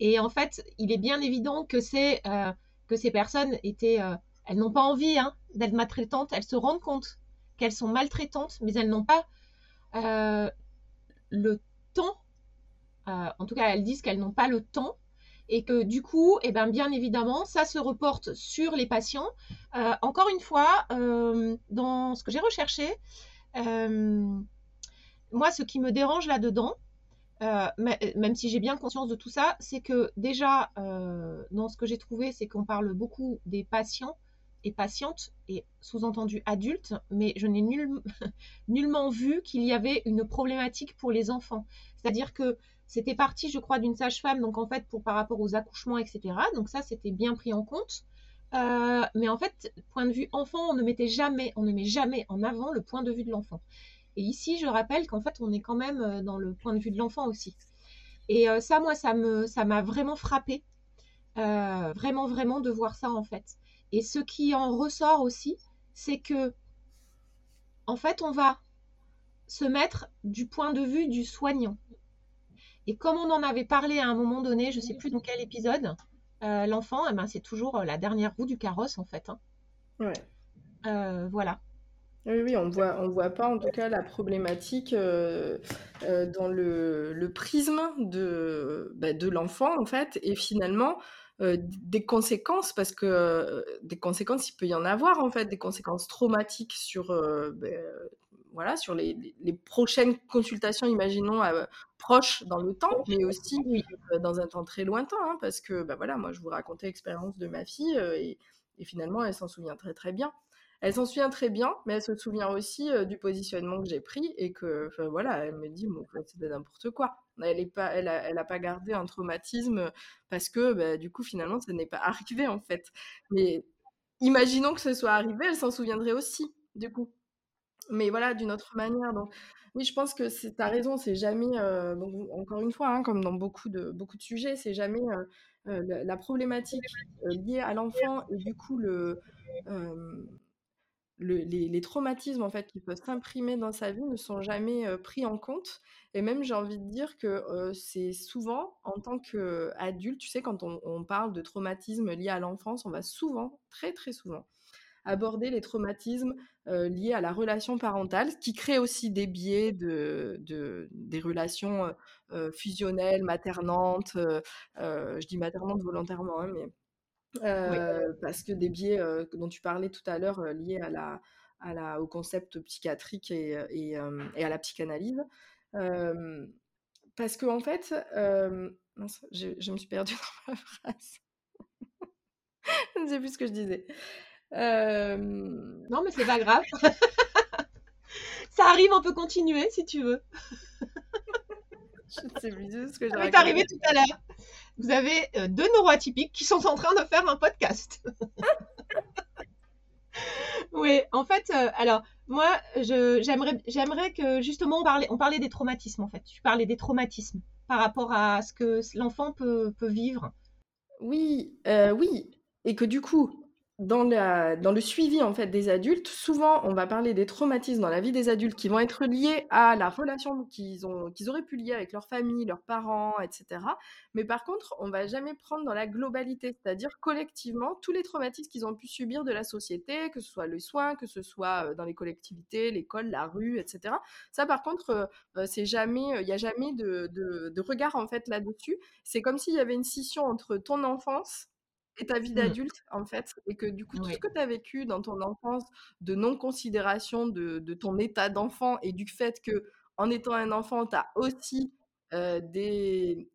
[SPEAKER 3] et en fait, il est bien évident que que ces personnes étaient, elles n'ont pas envie hein, d'être maltraitantes. Elles se rendent compte qu'elles sont maltraitantes, mais elles n'ont pas le temps euh, en tout cas, elles disent qu'elles n'ont pas le temps et que du coup, eh ben, bien évidemment, ça se reporte sur les patients. Euh, encore une fois, euh, dans ce que j'ai recherché, moi, ce qui me dérange là-dedans, même si j'ai bien conscience de tout ça, c'est que déjà, dans ce que j'ai trouvé, c'est qu'on parle beaucoup des patients et patientes, et sous-entendu adultes, mais je n'ai (laughs) nullement vu qu'il y avait une problématique pour les enfants. C'est-à-dire que c'était parti, je crois, d'une sage-femme, donc en fait, pour par rapport aux accouchements, etc. Donc ça, c'était bien pris en compte. Euh, mais en fait, point de vue enfant, on ne mettait jamais, on ne met jamais en avant le point de vue de l'enfant. Et ici, je rappelle qu'en fait, on est quand même euh, dans le point de vue de l'enfant aussi. Et euh, ça, moi, ça me, ça m'a vraiment frappé vraiment, vraiment de voir ça en fait. Et ce qui en ressort aussi, c'est que, en fait, on va se mettre du point de vue du soignant. Et comme on en avait parlé à un moment donné, je ne sais plus dans quel épisode, euh, l'enfant, eh ben, c'est toujours euh, la dernière roue du carrosse en fait. Hein.
[SPEAKER 2] Ouais.
[SPEAKER 3] Euh, voilà.
[SPEAKER 2] Oui, oui, on voit, on voit pas en tout cas la problématique dans le, prisme de, bah, de l'enfant en fait, et finalement des conséquences, parce que des conséquences, il peut y en avoir en fait, des conséquences traumatiques sur bah, voilà, sur les, prochaines consultations, imaginons, proches dans le temps, mais aussi dans un temps très lointain, hein, parce que bah, voilà, moi je vous racontais l'expérience de ma fille et, finalement elle s'en souvient très très bien. Elle s'en souvient très bien, mais elle se souvient aussi du positionnement que j'ai pris et que voilà, elle me dit bon, c'était n'importe quoi. Elle n'a pas, elle a, pas gardé un traumatisme parce que bah, du coup finalement ça n'est pas arrivé en fait. Mais imaginons que ce soit arrivé, elle s'en souviendrait aussi du coup mais voilà, d'une autre manière. Donc, oui, je pense que tu as raison, c'est jamais, euh, encore une fois, hein, comme dans beaucoup de, beaucoup de sujets, c'est jamais euh, euh, la, problématique liée à l'enfant et du coup le, les, traumatismes en fait qui peuvent s'imprimer dans sa vie ne sont jamais pris en compte. Et même, j'ai envie de dire que c'est souvent, en tant qu'adulte, tu sais, quand on, on parle de traumatismes liés à l'enfance, on va souvent, très très souvent, aborder les traumatismes liés à la relation parentale, ce qui crée aussi des biais de, des relations fusionnelles, maternantes. je dis maternantes volontairement, hein, mais parce que des biais dont tu parlais tout à l'heure liés à la, à la, au concept psychiatrique et, et, à la psychanalyse. parce que en fait, je, je, me suis perdue (laughs) dans ma phrase. je ne sais plus ce que je disais.
[SPEAKER 3] Euh, non, mais c'est pas grave. (laughs) Ça arrive, on peut continuer si tu veux.
[SPEAKER 2] je sais plus ce que j'ai
[SPEAKER 3] C'est arrivé tout à l'heure. Vous avez euh, deux neuroatypiques qui sont en train de faire un podcast. (laughs) oui, en fait, euh, alors moi, j'aimerais, j'aimerais que justement on parlait, on parlait des traumatismes en fait. Tu parlais des traumatismes par rapport à ce que l'enfant peut, peut vivre.
[SPEAKER 2] Oui, oui, et que du coup, dans, le suivi en fait des adultes, souvent on va parler des traumatismes dans la vie des adultes qui vont être liés à la relation qu'ils qu'ils auraient pu lier avec leur famille, leurs parents, etc. Mais par contre, on va jamais prendre dans la globalité, c'est-à-dire collectivement tous les traumatismes qu'ils ont pu subir de la société, que ce soit les soins, que ce soit euh, dans les collectivités, l'école, la rue, etc. Ça, par contre, euh, euh, c'est jamais, il n'y a jamais de, de regard en fait là-dessus. C'est comme s'il y avait une scission entre ton enfance et ta vie mmh. d'adulte, en fait, et que du coup, tout ce que tu as vécu dans ton enfance de non-considération de, ton état d'enfant et du fait que, en étant un enfant, tu as aussi des,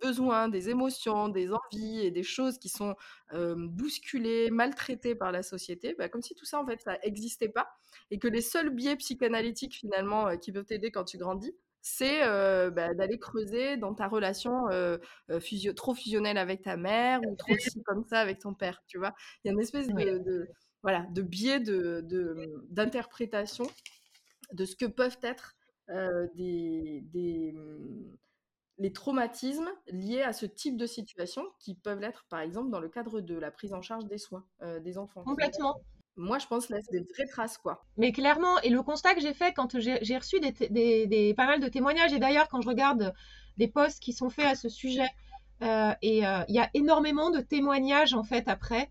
[SPEAKER 2] besoins, des émotions, des envies et des choses qui sont bousculées, maltraitées par la société, bah, comme si tout ça, en fait, ça n'existait pas, et que les seuls biais psychanalytiques, finalement, qui peuvent t'aider quand tu grandis, c'est bah, d'aller creuser dans ta relation trop fusionnelle avec ta mère ou trop si comme ça avec ton père, tu vois? Il y a une espèce de, voilà, de biais d'interprétation de, de, ce que peuvent être des, des, mmh, les traumatismes liés à ce type de situation qui peuvent l'être, par exemple, dans le cadre de la prise en charge des soins des enfants.
[SPEAKER 3] Complètement
[SPEAKER 2] moi, je pense, laisse des vraies traces, quoi.
[SPEAKER 3] Mais clairement, et le constat que j'ai fait quand j'ai reçu des, pas mal de témoignages, et d'ailleurs, quand je regarde des posts qui sont faits à ce sujet, euh, et euh, il y a énormément de témoignages, en fait, après.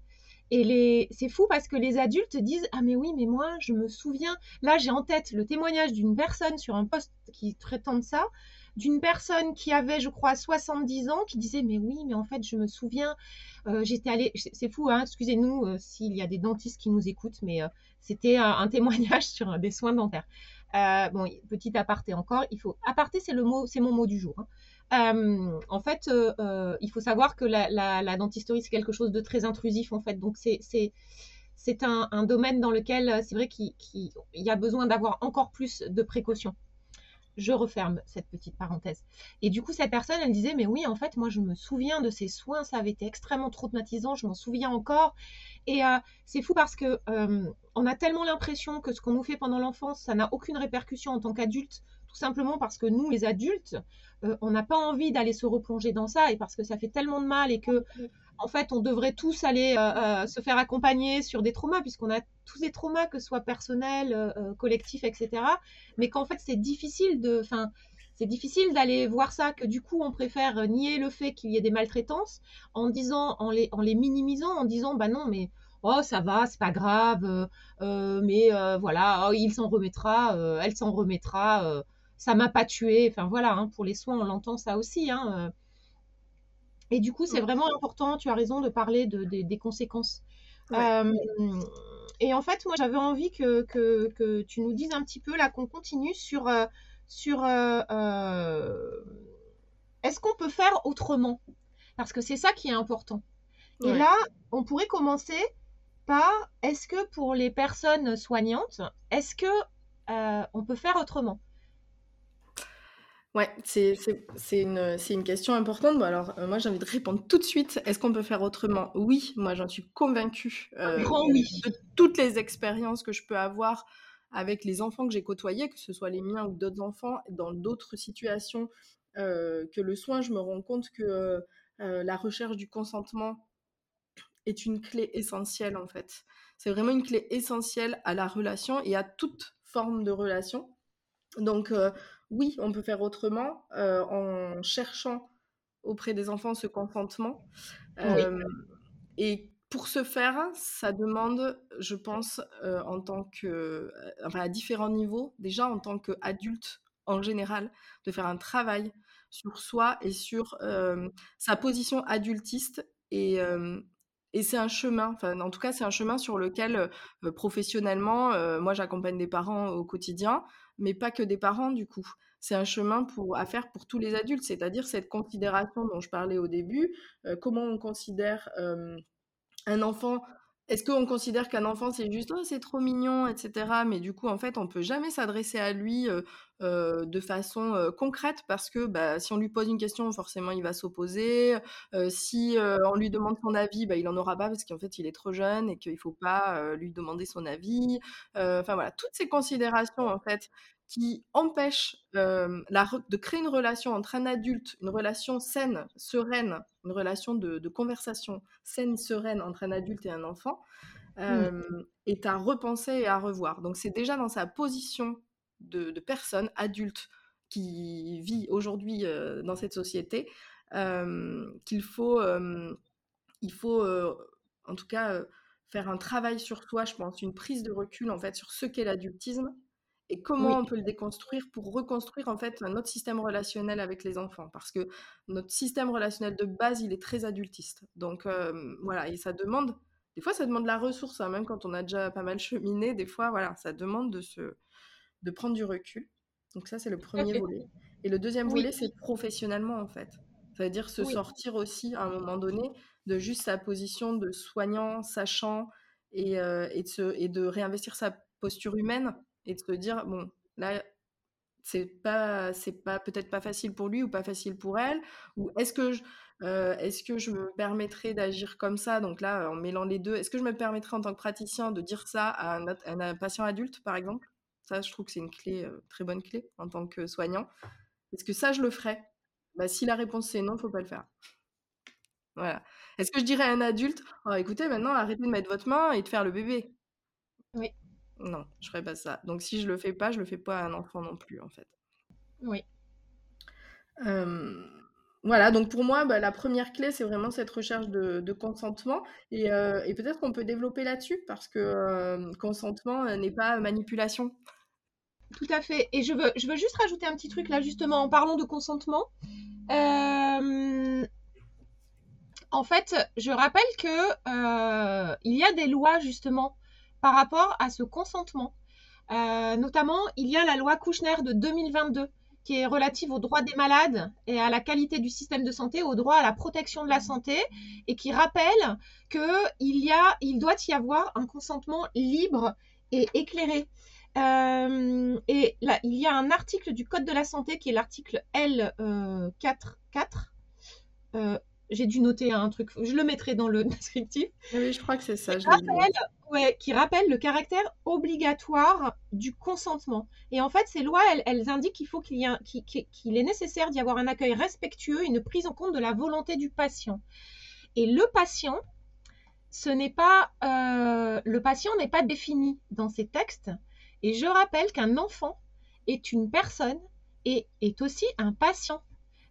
[SPEAKER 3] Et c'est fou parce que les adultes disent Ah, mais oui, mais moi, je me souviens. Là, j'ai en tête le témoignage d'une personne sur un post qui de ça d'une personne qui avait, je crois, 70 ans, qui disait Mais oui, mais en fait, je me souviens, euh, j'étais allée, c'est fou, hein, excusez-nous euh, s'il y a des dentistes qui nous écoutent, mais euh, c'était un, (laughs) témoignage sur des soins dentaires. bon, petit aparté encore, il faut. Aparté, c'est le mot, c'est mon mot du jour. Hein. en fait, il faut savoir que la, dentisterie, c'est quelque chose de très intrusif, en fait. Donc, c'est, c'est, un, un, domaine dans lequel c'est vrai qu'il y a besoin d'avoir encore plus de précautions je referme cette petite parenthèse. Et du coup, cette personne, elle disait, mais oui, en fait, moi, je me souviens de ces soins, ça avait été extrêmement traumatisant, je m'en souviens encore. Et euh, c'est fou parce que euh, on a tellement l'impression que ce qu'on nous fait pendant l'enfance, ça n'a aucune répercussion en tant qu'adulte, tout simplement parce que nous, les adultes, euh, on n'a pas envie d'aller se replonger dans ça et parce que ça fait tellement de mal et que en fait, on devrait tous aller se faire accompagner sur des traumas, puisqu'on a tous des traumas, que ce soit personnels, collectifs, etc. Mais qu'en fait, c'est difficile de, enfin, c'est difficile d'aller voir ça, que du coup, on préfère nier le fait qu'il y ait des maltraitances en disant, en les, en les minimisant, en disant, bah non, mais oh ça va, c'est pas grave, euh, euh, mais euh, voilà, oh, il s'en remettra, elle s'en remettra, ça m'a pas tué. Enfin voilà, hein, pour les soins, on l'entend ça aussi. Hein, et du coup, c'est vraiment important, tu as raison de parler de, des conséquences. et en fait, moi, j'avais envie que, que, que, tu nous dises un petit peu, là, qu'on continue sur, sur est-ce qu'on peut faire autrement? Parce que c'est ça qui est important. Et là, on pourrait commencer est-ce que pour les personnes soignantes, est-ce que euh, on peut faire autrement?
[SPEAKER 2] Ouais, c'est une, une, question importante. Bon, alors, euh, moi, j'ai envie de répondre tout de suite. Est-ce qu'on peut faire autrement? Oui, moi, j'en suis convaincue. Euh, de toutes les expériences que je peux avoir avec les enfants que j'ai côtoyés, que ce soit les miens ou d'autres enfants, dans d'autres situations que le soin, je me rends compte que la recherche du consentement est une clé essentielle en fait. C'est vraiment une clé essentielle à la relation et à toute forme de relation. Donc euh, oui, on peut faire autrement euh, en cherchant auprès des enfants ce consentement. Euh, et pour ce faire, ça demande, je pense, en tant que, enfin à différents niveaux, déjà en tant qu'adulte en général, de faire un travail sur soi et sur sa position adultiste et, et c'est un chemin, enfin, en tout cas, c'est un chemin sur lequel, professionnellement, moi, j'accompagne des parents au quotidien, mais pas que des parents, du coup. C'est un chemin à faire pour tous les adultes, c'est-à-dire cette considération dont je parlais au début, comment on considère un enfant est-ce qu'on considère qu'un enfant, c'est juste «Oh, c'est trop mignon, etc. Mais du coup, en fait, on peut jamais s'adresser à lui de façon concrète parce que bah, si on lui pose une question, forcément, il va s'opposer. si on lui demande son avis, bah, il n'en aura pas parce qu'en fait, il est trop jeune et qu'il ne faut pas lui demander son avis. Enfin voilà, toutes ces considérations, en fait, qui empêche de créer une relation entre un adulte, une relation saine, sereine, une relation de, conversation saine, sereine entre un adulte et un enfant, mmh. est à repenser et à revoir. Donc c'est déjà dans sa position de, personne adulte qui vit aujourd'hui dans cette société qu'il faut, il faut en tout cas faire un travail sur soi, je pense, une prise de recul en fait sur ce qu'est l'adultisme et comment on peut le déconstruire pour reconstruire en fait notre système relationnel avec les enfants. Parce que notre système relationnel de base il est très adultiste. Donc voilà et ça demande des fois ça demande la ressource hein, même quand on a déjà pas mal cheminé des fois voilà ça demande de se de prendre du recul. Donc ça c'est le premier volet. Et le deuxième volet c'est professionnellement en fait. Ça veut dire se sortir aussi à un moment donné de juste sa position de soignant sachant et, et, de, se, et de réinvestir sa posture humaine et de se dire bon là c'est pas c'est pas peut-être pas facile pour lui ou pas facile pour elle ou est-ce que je euh, est-ce que je me permettrais d'agir comme ça donc là en mêlant les deux est-ce que je me permettrais en tant que praticien de dire ça à un, patient adulte par exemple? Ça je trouve que c'est une clé euh, très bonne clé en tant que soignant. Est-ce que ça je le ferais? Bah, si la réponse c'est non faut pas le faire. Voilà. Est-ce que je dirais à un adulte oh, écoutez maintenant arrêtez de mettre votre main et de faire le bébé
[SPEAKER 3] oui
[SPEAKER 2] non, je ferais pas ça. Donc si je le fais pas, je le fais pas à un enfant non plus, en fait.
[SPEAKER 3] Oui.
[SPEAKER 2] voilà, donc pour moi, bah, la première clé, c'est vraiment cette recherche de, consentement. Et, peut-être qu'on peut développer là-dessus, parce que consentement n'est pas manipulation.
[SPEAKER 3] Tout à fait. Et je veux, je veux juste rajouter un petit truc là, justement, en parlant de consentement. En fait, je rappelle que il y a des lois, justement, par rapport à ce consentement. Euh, notamment, il y a la loi Kouchner de 2022 qui est relative aux droits des malades et à la qualité du système de santé, au droit à la protection de la santé, et qui rappelle qu'il y a, il doit y avoir un consentement libre et éclairé. Euh, et là, il y a un article du Code de la santé qui est l'article L44. Euh, j'ai dû noter un truc, je le mettrai dans le (laughs) descriptif.
[SPEAKER 2] Oui, je crois que c'est ça.
[SPEAKER 3] Qui rappelle, ouais, qui rappelle le caractère obligatoire du consentement. Et en fait, ces lois, elles, indiquent qu'il faut qu'il y qu'il est nécessaire d'y avoir un accueil respectueux, une prise en compte de la volonté du patient. Et le patient, ce n'est pas euh, le patient n'est pas défini dans ces textes. Et je rappelle qu'un enfant est une personne et est aussi un patient.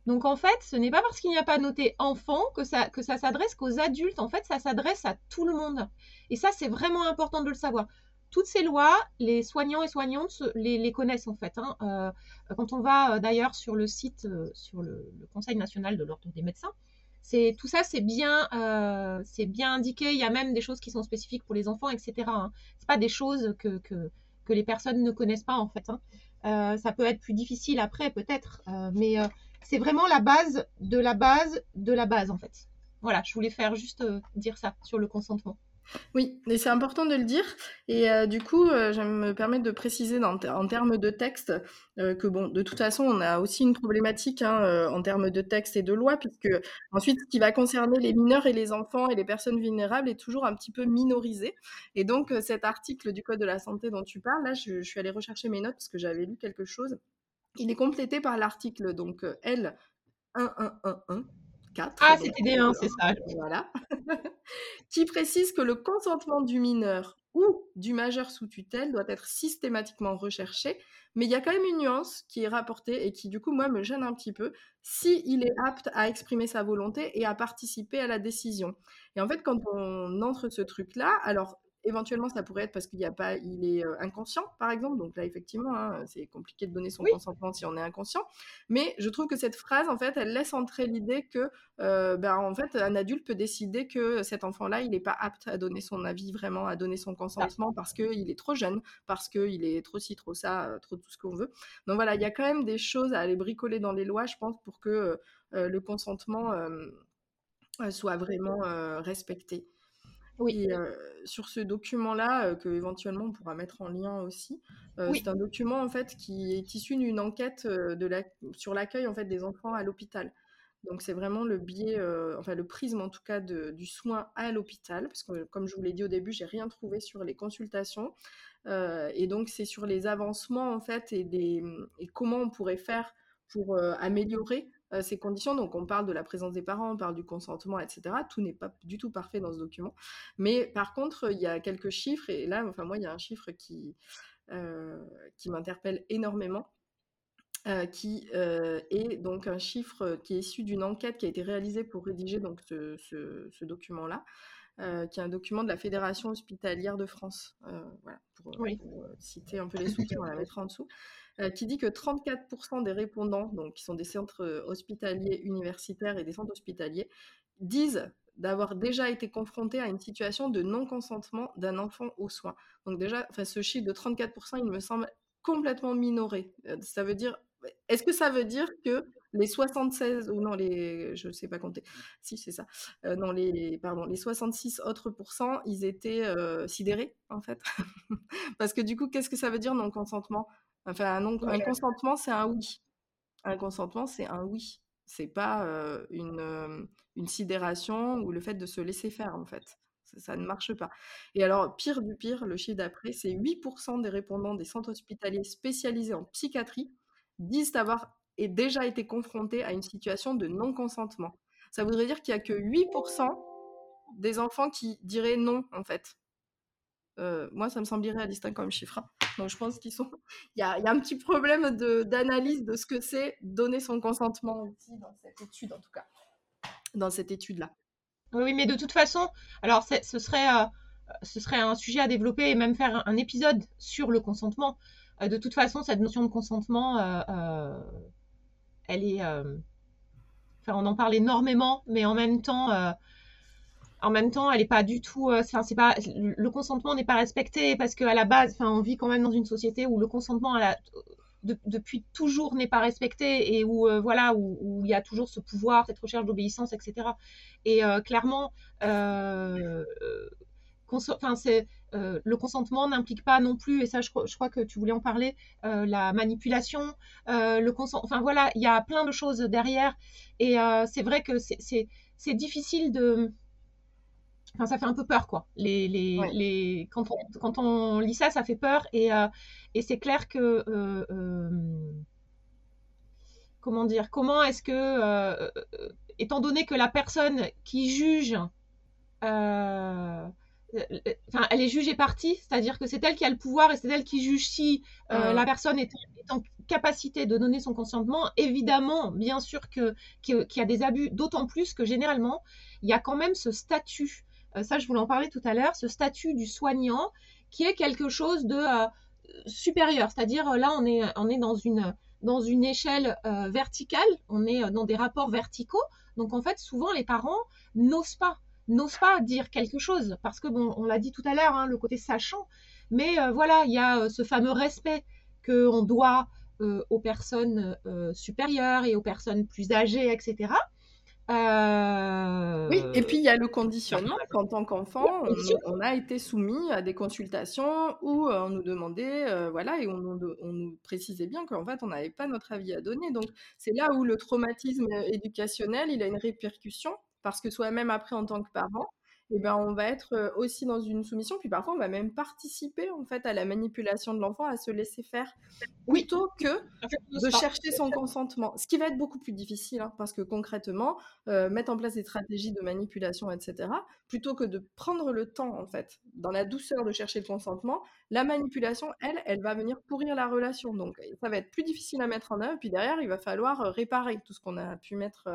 [SPEAKER 3] Donc en fait, ce n'est pas parce qu'il n'y a pas noté enfant que ça, s'adresse qu'aux adultes. En fait, ça s'adresse à tout le monde. Et ça, c'est vraiment important de le savoir. Toutes ces lois, les soignants et soignantes les, connaissent en fait. Hein. Euh, quand on va euh, d'ailleurs sur le site, sur le, Conseil national de l'ordre des médecins, c'est tout ça, c'est bien, euh, indiqué. Il y a même des choses qui sont spécifiques pour les enfants, etc. Hein. C'est pas des choses que, les personnes ne connaissent pas en fait. Hein. Euh, ça peut être plus difficile après, peut-être, euh, c'est vraiment la base de la base de la base en fait. Voilà, je voulais faire juste dire ça sur le consentement.
[SPEAKER 2] Oui, et c'est important de le dire. Et euh, du coup, euh, je me permettre de préciser en termes de texte euh, que, bon, de toute façon, on a aussi une problématique hein, en termes de texte et de loi, puisque ensuite, ce qui va concerner les mineurs et les enfants et les personnes vulnérables est toujours un petit peu minorisé. Et donc, cet article du Code de la santé dont tu parles, là, je, je suis allée rechercher mes notes parce que j'avais lu quelque chose. Il est complété par l'article donc L 1111
[SPEAKER 3] ah, c'était des 1, c'est ça.
[SPEAKER 2] Voilà. (laughs) qui précise que le consentement du mineur ou du majeur sous tutelle doit être systématiquement recherché, mais il y a quand même une nuance qui est rapportée et qui du coup moi me gêne un petit peu, si il est apte à exprimer sa volonté et à participer à la décision. Et en fait quand on entre ce truc là, alors Éventuellement, ça pourrait être parce qu'il a pas, il est inconscient, par exemple. Donc là, effectivement, hein, c'est compliqué de donner son consentement si on est inconscient. Mais je trouve que cette phrase, en fait, elle laisse entrer l'idée que, ben, en fait, un adulte peut décider que cet enfant-là, il n'est pas apte à donner son avis vraiment, à donner son consentement parce qu'il est trop jeune, parce qu'il est trop ci, trop ça, trop tout ce qu'on veut. Donc voilà, il y a quand même des choses à aller bricoler dans les lois, je pense, pour que le consentement soit vraiment respecté. Oui. Et sur ce document-là, que éventuellement on pourra mettre en lien aussi, c'est un document en fait qui est issu d'une enquête de la... sur l'accueil en fait des enfants à l'hôpital. Donc c'est vraiment le biais, enfin le prisme en tout cas du soin à l'hôpital, parce que comme je vous l'ai dit au début, j'ai rien trouvé sur les consultations. et donc c'est sur les avancements en fait et, des, et comment on pourrait faire pour améliorer euh, ces conditions. Donc, on parle de la présence des parents, on parle du consentement, etc. Tout n'est pas du tout parfait dans ce document. Mais par contre, il y a quelques chiffres, et là, enfin, moi, il y a un chiffre qui, euh, qui m'interpelle énormément. Euh, qui est donc un chiffre qui est issu d'une enquête qui a été réalisée pour rédiger donc ce, ce, document-là, qui est un document de la Fédération hospitalière de France. voilà, pour, pour, citer un peu les sources, on la mettre en dessous. Euh, qui dit que 34% des répondants, donc qui sont des centres euh, hospitaliers universitaires et des centres hospitaliers, disent d'avoir déjà été confrontés à une situation de non-consentement d'un enfant aux soins. Donc déjà, enfin, ce chiffre de 34%, il me semble complètement minoré. Euh, ça veut dire, est-ce que ça veut dire que les 76 ou non les, je sais pas compter, si c'est ça, non les, pardon, les 66 autres pourcents, ils étaient sidérés en fait, (laughs) parce que du coup, qu'est-ce que ça veut dire non consentement Enfin, un, un consentement, c'est un oui. Un consentement, c'est un oui. C'est pas une, une sidération ou le fait de se laisser faire, en fait. Ça, ne marche pas. Et alors, pire du pire, le chiffre d'après, c'est 8% des répondants des centres hospitaliers spécialisés en psychiatrie disent avoir et déjà été confrontés à une situation de non-consentement. Ça voudrait dire qu'il n'y a que 8% des enfants qui diraient non, en fait. moi, ça me semble irréaliste hein, comme chiffre. Donc je pense qu'ils sont. Il y a, un petit problème d'analyse de, ce que c'est donner son consentement aussi dans cette étude, en tout cas. Dans cette étude-là.
[SPEAKER 3] Oui, mais de toute façon, alors ce serait, euh, ce serait un sujet à développer et même faire un, épisode sur le consentement. Euh, de toute façon, cette notion de consentement, euh, elle est. Enfin, on en parle énormément, mais en même temps en même temps, elle est pas du tout. Euh, pas le consentement n'est pas respecté parce qu'à la base, enfin, on vit quand même dans une société où le consentement depuis toujours n'est pas respecté et où euh, voilà où, il y a toujours ce pouvoir, cette recherche d'obéissance, etc. Et euh, clairement, enfin c'est le consentement n'implique pas non plus, et ça je, je, crois que tu voulais en parler, la manipulation, le consent, enfin voilà, il y a plein de choses derrière, et c'est vrai que c'est difficile de, Enfin, ça fait un peu peur, quoi. Les, les, les... Quand, on, quand, on, lit ça, ça fait peur. Et, euh, et c'est clair que. Euh, euh, comment dire Comment est-ce que. étant donné que la personne qui juge, enfin, elle est jugée partie, c'est-à-dire que c'est elle qui a le pouvoir et c'est elle qui juge si la personne est, en capacité de donner son consentement. Évidemment, bien sûr que qu'il y a des abus, d'autant plus que généralement, il y a quand même ce statut. Ça, je voulais en parler tout à l'heure, ce statut du soignant qui est quelque chose de supérieur. C'est-à-dire là, on est, dans une dans une échelle euh, verticale, on est euh, dans des rapports verticaux. Donc en fait, souvent les parents n'osent pas, n'osent pas dire quelque chose parce que bon, on l'a dit tout à l'heure, hein, le côté sachant. Mais euh, voilà, il y a ce fameux respect que on doit aux personnes supérieures et aux personnes plus âgées, etc.
[SPEAKER 2] Oui, et puis il y a le conditionnement. Qu'en tant qu'enfant, on, a été soumis à des consultations où on nous demandait, voilà, et on, nous précisait bien qu'en fait, on n'avait pas notre avis à donner. Donc, c'est là où le traumatisme éducationnel, il a une répercussion, parce que soi-même, après, en tant que parent, eh ben, on va être aussi dans une soumission, puis parfois on va même participer en fait à la manipulation de l'enfant, à se laisser faire, plutôt que de chercher son consentement. Ce qui va être beaucoup plus difficile, hein, parce que concrètement, mettre en place des stratégies de manipulation, etc., plutôt que de prendre le temps en fait, dans la douceur de chercher le consentement, la manipulation, elle, elle va venir pourrir la relation. Donc ça va être plus difficile à mettre en œuvre, puis derrière, il va falloir réparer tout ce qu'on a pu mettre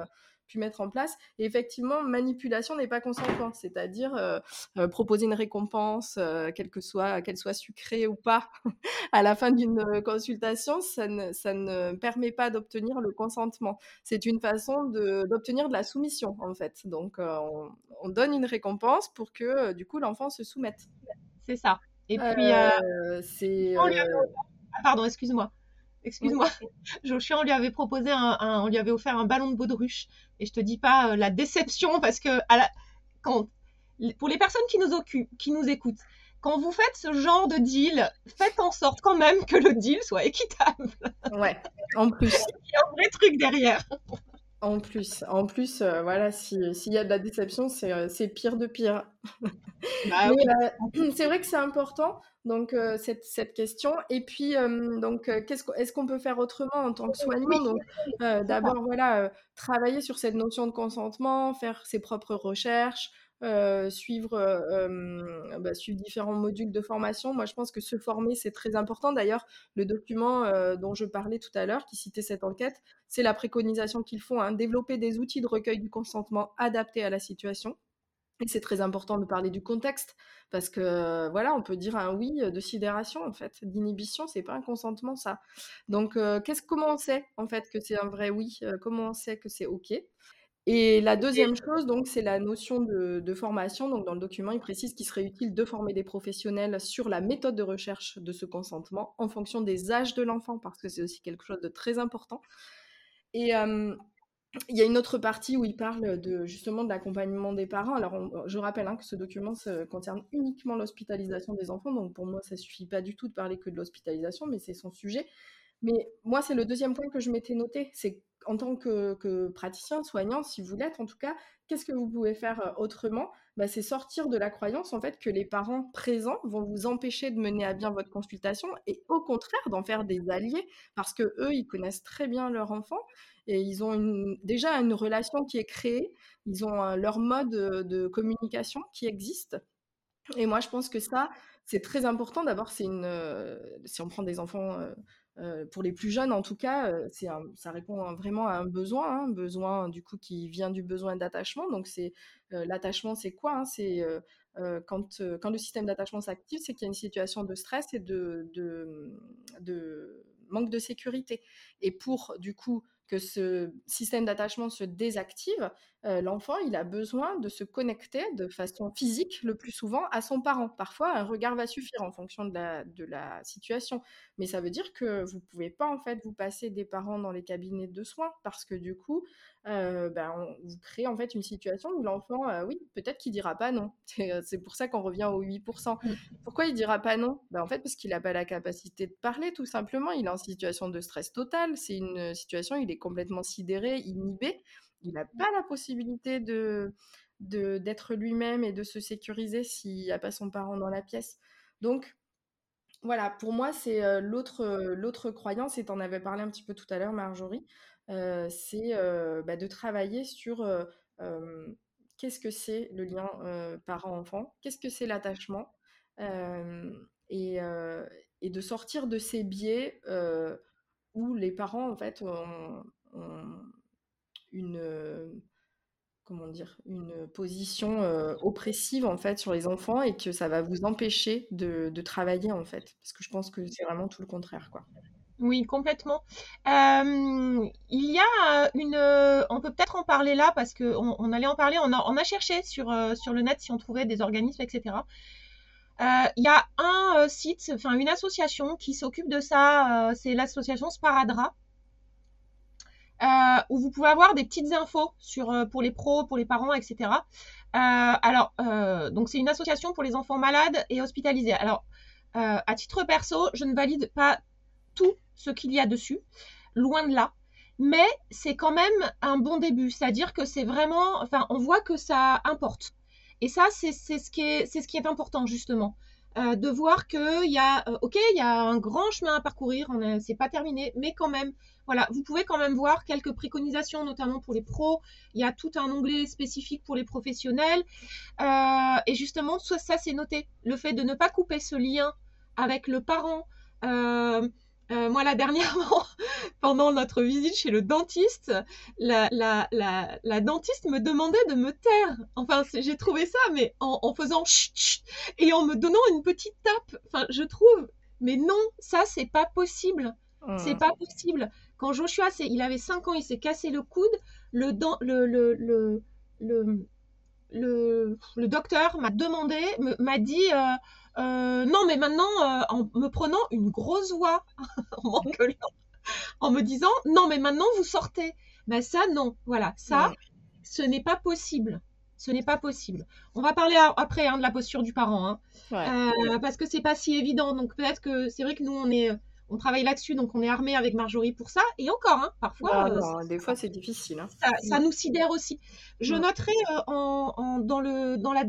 [SPEAKER 2] pu mettre en place. Et effectivement, manipulation n'est pas consentement, c'est-à-dire euh, euh, proposer une récompense, euh, quelle que soit, qu'elle soit sucrée ou pas, (laughs) à la fin d'une consultation, ça ne, ça ne permet pas d'obtenir le consentement. C'est une façon d'obtenir de, la soumission, en fait. Donc, on, on, donne une récompense pour que, du coup, l'enfant se soumette.
[SPEAKER 3] C'est ça. Et puis, c'est... Ah, pardon, excuse-moi excuse-moi, Joshua, on lui avait proposé un, on lui avait offert un ballon de baudruche. Et je te dis pas euh, la déception parce que quand, pour les personnes qui nous occupent, qui nous écoutent, quand vous faites ce genre de deal, faites en sorte quand même que le deal soit équitable.
[SPEAKER 2] Ouais, en plus. (laughs)
[SPEAKER 3] Il y a un vrai truc derrière.
[SPEAKER 2] En plus, en plus, euh, voilà, s'il y a de la déception, c'est euh, pire de pire. Bah (clears throat) c'est vrai que c'est important donc euh, cette, cette, question. Et puis, euh, donc, euh, qu'est-ce est-ce qu'on peut faire autrement en tant que soignant? Donc, d'abord, voilà, travailler sur cette notion de consentement, faire ses propres recherches, suivre, bah, suivre différents modules de formation. Moi, je pense que se former, c'est très important. D'ailleurs, le document dont je parlais tout à l'heure, qui citait cette enquête, c'est la préconisation qu'ils font, hein, développer des outils de recueil du consentement adaptés à la situation. Et c'est très important de parler du contexte parce que voilà, on peut dire un oui de sidération en fait, d'inhibition, c'est pas un consentement ça. Donc qu'est-ce comment on sait en fait que c'est un vrai oui Comment on sait que c'est ok? Et la deuxième chose donc c'est la notion de, de, formation. Donc dans le document, il précise qu'il serait utile de former des professionnels sur la méthode de recherche de ce consentement en fonction des âges de l'enfant parce que c'est aussi quelque chose de très important. Et il y a une autre partie où il parle justement de l'accompagnement des parents. Alors, je rappelle hein, que ce document concerne uniquement l'hospitalisation des enfants, donc pour moi, ça suffit pas du tout de parler que de l'hospitalisation, mais c'est son sujet. Mais moi, c'est le deuxième point que je m'étais noté, en tant que, praticien, soignant, si vous l'êtes en tout cas, qu'est-ce que vous pouvez faire euh, autrement? Bah, C'est sortir de la croyance en fait que les parents présents vont vous empêcher de mener à bien votre consultation et au contraire d'en faire des alliés parce que eux, ils connaissent très bien leur enfant et ils ont déjà une relation qui est créée, ils ont leur mode de communication qui existe. Et moi, je pense que ça, c'est très important. D'abord, une, si on prend des enfants pour les plus jeunes, en tout cas, ça répond vraiment à un besoin, hein, un besoin du coup qui vient du besoin d'attachement. Donc, c'est l'attachement, c'est quoi hein? C'est quand, le système d'attachement s'active, c'est qu'il y a une situation de stress et de, de manque de sécurité. Et pour du coup que ce système d'attachement se désactive, euh, l'enfant, il a besoin de se connecter de façon physique le plus souvent à son parent. Parfois, un regard va suffire en fonction de la, de la situation. Mais ça veut dire que vous ne pouvez pas, en fait, vous passer des parents dans les cabinets de soins parce que du coup, euh, ben, vous créez en fait une situation où l'enfant, euh, oui, peut-être qu'il dira pas non. (laughs) C'est pour ça qu'on revient aux 8%. Mmh. Pourquoi il dira pas non? Ben, En fait, parce qu'il n'a pas la capacité de parler, tout simplement. Il est en situation de stress total. C'est une situation, il est complètement sidéré, inhibé il n'a pas la possibilité de d'être lui-même et de se sécuriser s'il n'y a pas son parent dans la pièce. Donc, voilà, pour moi, c'est l'autre l'autre croyance, et tu en avais parlé un petit peu tout à l'heure, Marjorie, c'est bah, de travailler sur qu'est-ce que c'est le lien parent-enfant, qu'est-ce que c'est l'attachement, et, et, de sortir de ces biais où les parents en fait ont, une comment dire une position oppressive en fait sur les enfants et que ça va vous empêcher de, de, travailler en fait parce que je pense que c'est vraiment tout le contraire.
[SPEAKER 3] Oui, complètement. il y a une, on peut peut-être en parler là parce que on, allait en parler. On a, on a cherché sur sur le net si on trouvait des organismes, etc. Il y a un site, enfin une association qui s'occupe de ça. c'est l'association Sparadra. où vous pouvez avoir des petites infos sur pour les pros, pour les parents, etc. alors, donc c'est une association pour les enfants malades et hospitalisés. Alors, à titre perso, je ne valide pas tout ce qu'il y a dessus, loin de là. Mais c'est quand même un bon début, c'est-à-dire que c'est vraiment, enfin, on voit que ça importe. Et ça, c'est ce qui est, important justement, euh, de voir qu'il y a, euh, ok, il y a un grand chemin à parcourir, c'est pas terminé, mais quand même, voilà, vous pouvez quand même voir quelques préconisations, notamment pour les pros. Il y a tout un onglet spécifique pour les professionnels, euh, et justement, ça c'est noté, le fait de ne pas couper ce lien avec le parent. Euh, moi, la dernièrement, (laughs) pendant notre visite chez le dentiste, la, la, la, la, dentiste me demandait de me taire. Enfin, j'ai trouvé ça, mais en, en faisant chut, chut, et en me donnant une petite tape. Enfin, je trouve, mais non, ça, c'est pas possible. C'est mmh. pas possible. Quand Joshua, il avait 5 ans, il s'est cassé le coude, le, dent, le, le, le, le, le, le docteur m'a demandé, m'a dit. Euh, euh, non, mais maintenant, euh, en me prenant une grosse voix, (laughs) en en me disant, non, mais maintenant, vous sortez. Ben ça, non. Voilà, ça, ce n'est pas possible. Ce n'est pas possible. On va parler après hein, de la posture du parent, hein. euh, parce que c'est pas si évident. Donc peut-être que c'est vrai que nous, on est, on travaille là-dessus, donc on est armé avec Marjorie pour ça. Et encore, hein, parfois,
[SPEAKER 2] ah des fois c'est difficile.
[SPEAKER 3] Ça, nous sidère aussi. Je noterai en, dans, le, dans, la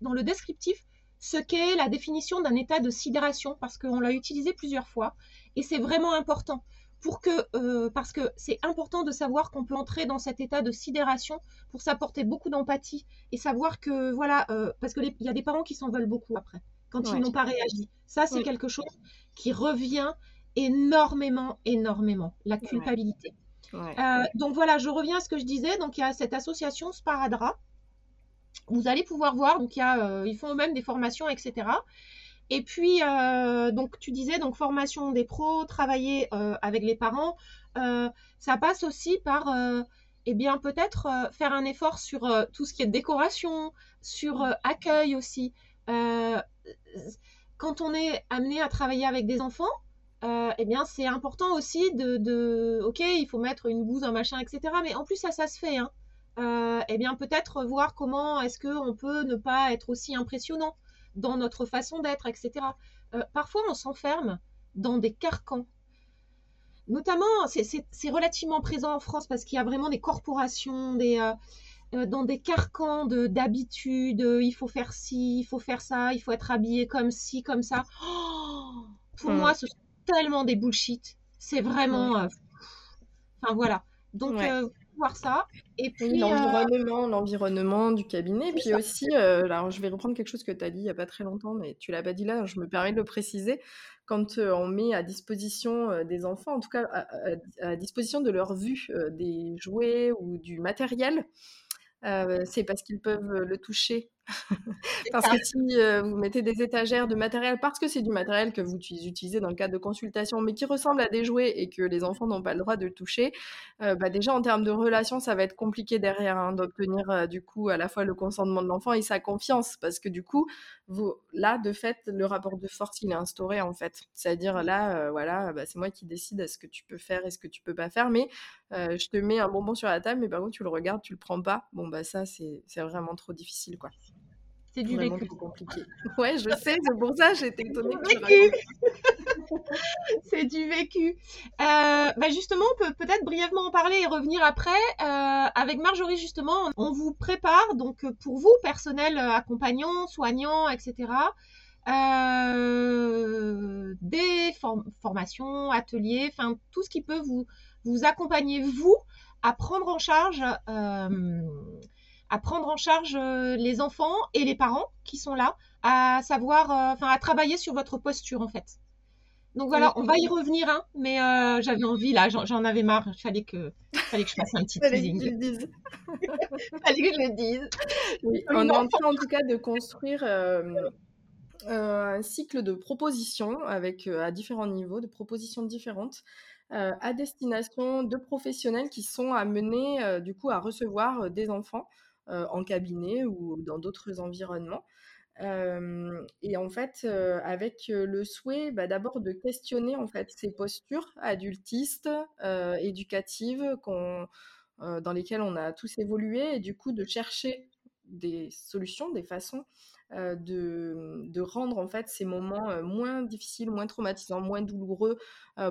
[SPEAKER 3] dans le descriptif ce qu'est la définition d'un état de sidération, parce qu'on l'a utilisé plusieurs fois, et c'est vraiment important. Pour que, euh, parce que c'est important de savoir qu'on peut entrer dans cet état de sidération pour s'apporter beaucoup d'empathie et savoir que voilà euh, parce que il y a des parents qui s'en veulent beaucoup après quand ils n'ont pas réagi. Ça c'est quelque chose qui revient énormément, énormément la culpabilité. Euh, donc voilà, je reviens à ce que je disais. Donc il y a cette association Sparadra vous allez pouvoir voir, donc euh, ils font eux-mêmes des formations, etc. Et puis, euh, donc tu disais, donc formation des pros, travailler euh, avec les parents, ça passe aussi par, eh bien peut-être faire un effort sur tout ce qui est décoration, sur accueil aussi. quand on est amené à travailler avec des enfants, eh bien c'est important aussi de, de, ok, il faut mettre une bouse, un machin, etc. Mais en plus ça, ça se fait, hein. Euh, eh bien peut-être voir comment est-ce qu'on peut ne pas être aussi impressionnant dans notre façon d'être, etc. Euh, parfois, on s'enferme dans des carcans. Notamment, c'est relativement présent en France parce qu'il y a vraiment des corporations, des, euh, dans des carcans d'habitude. il faut faire ci, il faut faire ça, il faut être habillé comme ci, comme ça. Oh, pour moi, ce sont tellement des bullshit. C'est vraiment. Enfin voilà. Donc, voir ça. Et puis
[SPEAKER 2] euh, l'environnement, l'environnement du cabinet. Puis aussi, euh, alors je vais reprendre quelque chose que tu as dit il n'y a pas très longtemps, mais tu l'as pas dit là, je me permets de le préciser. Quand euh, on met à disposition des enfants, en tout cas à, disposition de leur vue, des jouets ou du matériel, c'est parce qu'ils peuvent le toucher parce que si euh, vous mettez des étagères de matériel, parce que c'est du matériel que vous utilisez dans le cadre de consultation, mais qui ressemble à des jouets et que les enfants n'ont pas le droit de le toucher, euh, bah déjà en termes de relation, ça va être compliqué derrière hein, d'obtenir euh, du coup à la fois le consentement de l'enfant et sa confiance, parce que du coup, vous, là, de fait, le rapport de force, il est instauré en fait. C'est-à-dire là, voilà, bah, c'est moi qui décide ce que tu peux faire et ce que tu peux pas faire, mais je te mets un bonbon sur la table, mais par contre, tu le regardes, tu le prends pas. Bon, bah ça, c'est vraiment trop difficile, quoi.
[SPEAKER 3] C'est du vécu.
[SPEAKER 2] compliqué. (laughs) Ouais, je sais, c'est pour ça j'étais étonnée. (laughs)
[SPEAKER 3] c'est du vécu. Euh, bah justement, on peut peut-être brièvement en parler et revenir après. Euh, avec Marjorie, justement, on vous prépare, donc pour vous, personnel euh, accompagnant, soignant, etc., des formation, atelier, enfin tout ce qui peut vous, vous accompagner, vous, à prendre en charge, à prendre en charge les enfants et les parents qui sont là, à savoir, enfin à travailler sur votre posture en fait. Donc voilà, on va y revenir, hein, mais euh, j'avais envie, là, j'en avais marre, il fallait que, fallait que je fasse un petit (laughs) teasing. (laughs) fallait que je le dise.
[SPEAKER 2] on est en train en tout cas de construire euh, un cycle de propositions avec, euh, à différents niveaux, de propositions différentes. à destination de professionnels qui sont amenés du coup à recevoir des enfants en cabinet ou dans d'autres environnements. Et en fait, avec le souhait bah, d'abord de questionner en fait ces postures adultistes, éducatives dans lesquelles on a tous évolué, et du coup de chercher des solutions, des façons de, de, rendre en fait ces moments moins difficiles, moins traumatisants, moins douloureux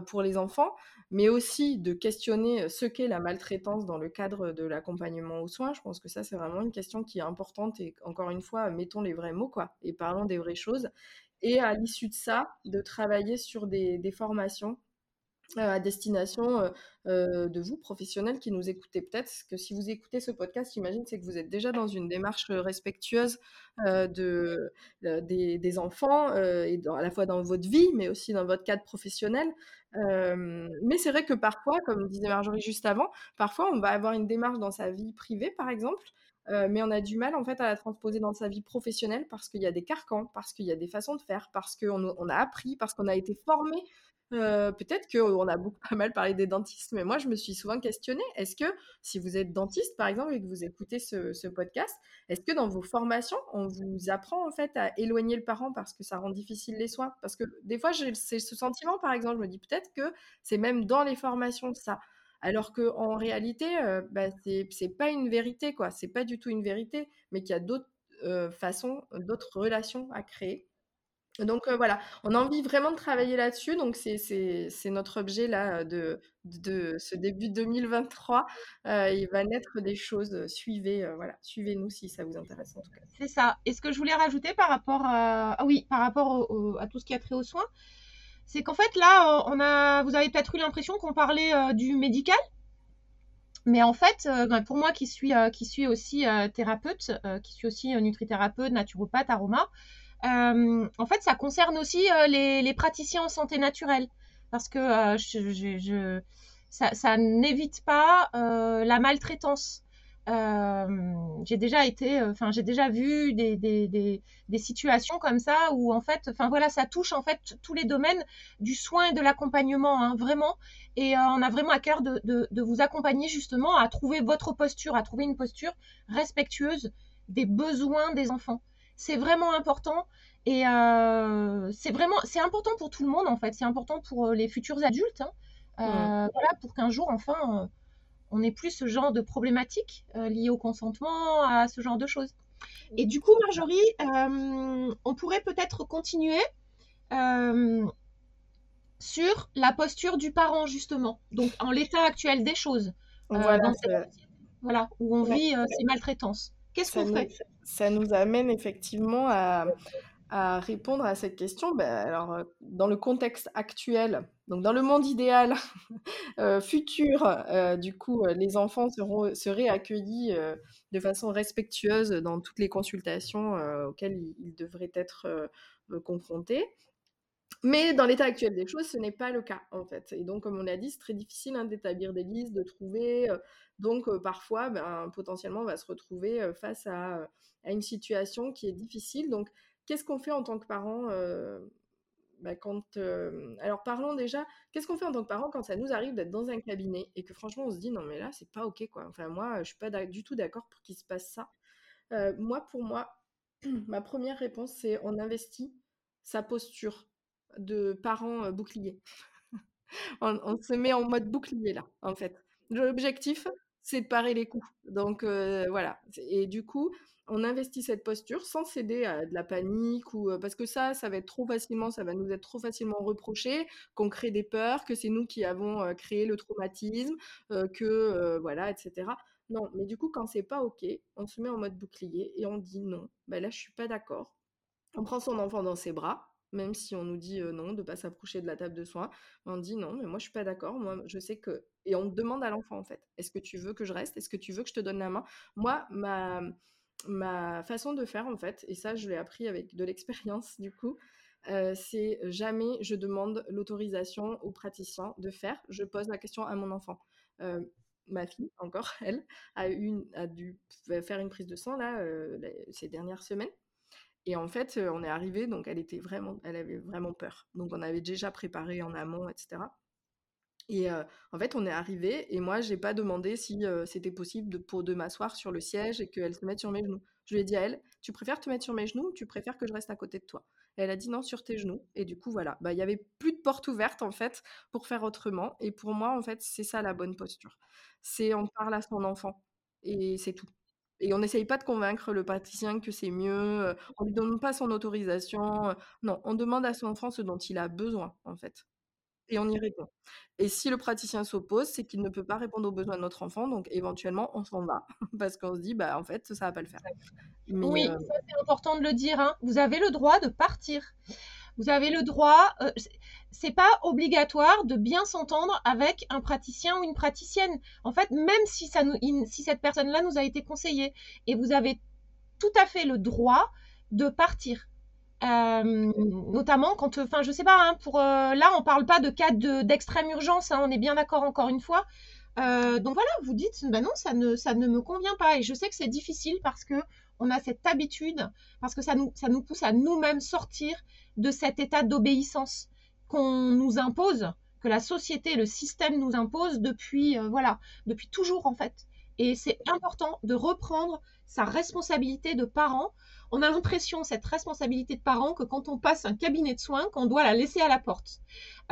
[SPEAKER 2] pour les enfants, mais aussi de questionner ce qu'est la maltraitance dans le cadre de l'accompagnement aux soins. Je pense que ça c'est vraiment une question qui est importante et encore une fois mettons les vrais mots quoi et parlons des vraies choses. Et à l'issue de ça, de travailler sur des formations à destination de vous, professionnels qui nous écoutez peut-être, que si vous écoutez ce podcast, j'imagine, c'est que vous êtes déjà dans une démarche respectueuse de, des, enfants, et à la fois dans votre vie, mais aussi dans votre cadre professionnel. mais c'est vrai que parfois, comme disait Marjorie juste avant, parfois on va avoir une démarche dans sa vie privée, par exemple, mais on a du mal en fait à la transposer dans sa vie professionnelle parce qu'il y a des carcans, parce qu'il y a des façons de faire, parce qu'on on a appris, parce qu'on a été formé peut-être qu'on a beaucoup (laughs) pas mal parlé des dentistes, mais moi je me suis souvent questionnée. Est-ce que si vous êtes dentiste par exemple et que vous écoutez ce, podcast, est-ce que dans vos formations on vous apprend en fait à éloigner le parent parce que ça rend difficile les soins? Parce que des fois j'ai ce sentiment par exemple, je me dis peut-être que c'est même dans les formations ça. Alors que en réalité, bah, c'est pas une vérité quoi, c'est pas du tout une vérité, mais qu'il y a d'autres façons, d'autres relations à créer. Donc voilà, on a envie vraiment de travailler là-dessus. Donc c'est notre objet là de, ce début 2023. il va naître des choses. Suivez, voilà, suivez-nous si ça vous intéresse en tout cas.
[SPEAKER 3] C'est ça. Et ce que je voulais rajouter par rapport à, ah oui, par rapport à tout ce qui a trait aux soins, c'est qu'en fait là, on a, vous avez peut-être eu l'impression qu'on parlait du médical. Mais en fait, ben, pour moi qui suis, qui suis aussi thérapeute, qui suis aussi nutrithérapeute, naturopathe, aroma, euh, en fait, ça concerne aussi euh, les, praticiens en santé naturelle parce que euh, je, ça, n'évite pas la maltraitance. j'ai déjà été, enfin j'ai déjà vu des, situations comme ça où en fait, enfin voilà, ça touche en fait tous les domaines du soin et de l'accompagnement, hein, vraiment. Et on a vraiment à cœur de, de, vous accompagner justement à trouver votre posture, à trouver une posture respectueuse des besoins des enfants c'est vraiment important. Et euh, c'est vraiment, c'est important pour tout le monde en fait. C'est important pour euh, les futurs adultes. Hein. Euh, voilà, pour qu'un jour, enfin, on n'ait plus ce genre de problématiques liées au consentement, à ce genre de choses. Et du coup, Marjorie, on pourrait peut-être continuer sur la posture du parent justement. Donc, en l'état actuel des choses. Voilà, voilà, où on vit ces maltraitances. Qu'est-ce qu'on fait?
[SPEAKER 2] Ça nous amène effectivement à, répondre à cette question. Ben, alors, euh, dans le contexte actuel, donc dans le monde idéal (laughs) euh, futur, euh, du coup, les enfants seront, seraient accueillis de façon respectueuse dans toutes les consultations auxquelles ils, devraient être confrontés. Mais dans l'état actuel des choses, ce n'est pas le cas, en fait. Et donc, comme on l'a dit, c'est très difficile hein, d'établir des listes, de trouver. donc, parfois, ben, potentiellement, on va se retrouver face à, une situation qui est difficile. Donc, qu'est-ce qu'on fait en tant que parent ben, quand, alors parlons déjà, qu'est-ce qu'on fait en tant que parent quand ça nous arrive d'être dans un cabinet et que franchement on se dit non mais là c'est pas ok quoi. Enfin moi je suis pas du tout d'accord pour qu'il se passe ça. moi pour moi, (clears throat) ma première réponse c'est on investit sa posture de parents boucliers. (laughs) on, se met en mode bouclier là, en fait. L'objectif, c'est de parer les coups. Donc voilà. Et du coup, on investit cette posture sans céder à de la panique ou parce que ça, ça va être trop facilement, ça va nous être trop facilement reproché, qu'on crée des peurs, que c'est nous qui avons créé le traumatisme, que voilà, etc. Non, mais du coup, quand c'est pas ok, on se met en mode bouclier et on dit non. Ben là, je suis pas d'accord. On prend son enfant dans ses bras même si on nous dit non, de ne pas s'approcher de la table de soins. On dit non, mais moi je suis pas d'accord. Moi, je sais que. Et on demande à l'enfant en fait est-ce que tu veux que je reste? Est-ce que tu veux que je te donne la main? Moi, ma, ma façon de faire en fait, et ça je l'ai appris avec de l'expérience du coup, c'est jamais je demande l'autorisation au praticien de faire. Je pose la question à mon enfant. ma fille, encore, (laughs) elle, a, eu a dû faire une prise de sang là, ces dernières semaines. Et en fait, on est arrivé, donc elle était vraiment, elle avait vraiment peur. Donc on avait déjà préparé en amont, etc. Et en fait, on est arrivé et moi, j'ai pas demandé si c'était possible de, pour de m'asseoir sur le siège et qu'elle se mette sur mes genoux. Je lui ai dit à elle, tu préfères te mettre sur mes genoux ou tu préfères que je reste à côté de toi? Elle a dit non, sur tes genoux. Et du coup, voilà, bah, il y avait plus de porte ouverte en fait pour faire autrement. Et pour moi, en fait, c'est ça la bonne posture. C'est on parle à son enfant et c'est tout. Et on n'essaye pas de convaincre le praticien que c'est mieux, euh, on ne lui donne pas son autorisation. Euh, non, on demande à son enfant ce dont il a besoin, en fait. Et on y répond. Et si le praticien s'oppose, c'est qu'il ne peut pas répondre aux besoins de notre enfant, donc éventuellement, on s'en va, (laughs) parce qu'on se dit, bah, en fait, ça va pas le faire.
[SPEAKER 3] oui, euh, c'est important de le dire. Hein. Vous avez le droit de partir. Vous avez le droit, euh, c'est pas obligatoire de bien s'entendre avec un praticien ou une praticienne. En fait, même si, ça si cette personne-là nous a été conseillée, et vous avez tout à fait le droit de partir. Euh, notamment quand, enfin, je sais pas, hein, pour euh, là, on parle pas de cas d'extrême urgence, hein, on est bien d'accord encore une fois. donc voilà, vous dites, ben non, ça ne, ça ne me convient pas. Et je sais que c'est difficile parce que on a cette habitude, parce que ça nous, ça nous pousse à nous-mêmes sortir de cet état d'obéissance qu'on nous impose, que la société, le système nous impose depuis, euh, voilà, depuis toujours en fait. Et c'est important de reprendre sa responsabilité de parent. On a l'impression, cette responsabilité de parent, que quand on passe un cabinet de soins, qu'on doit la laisser à la porte.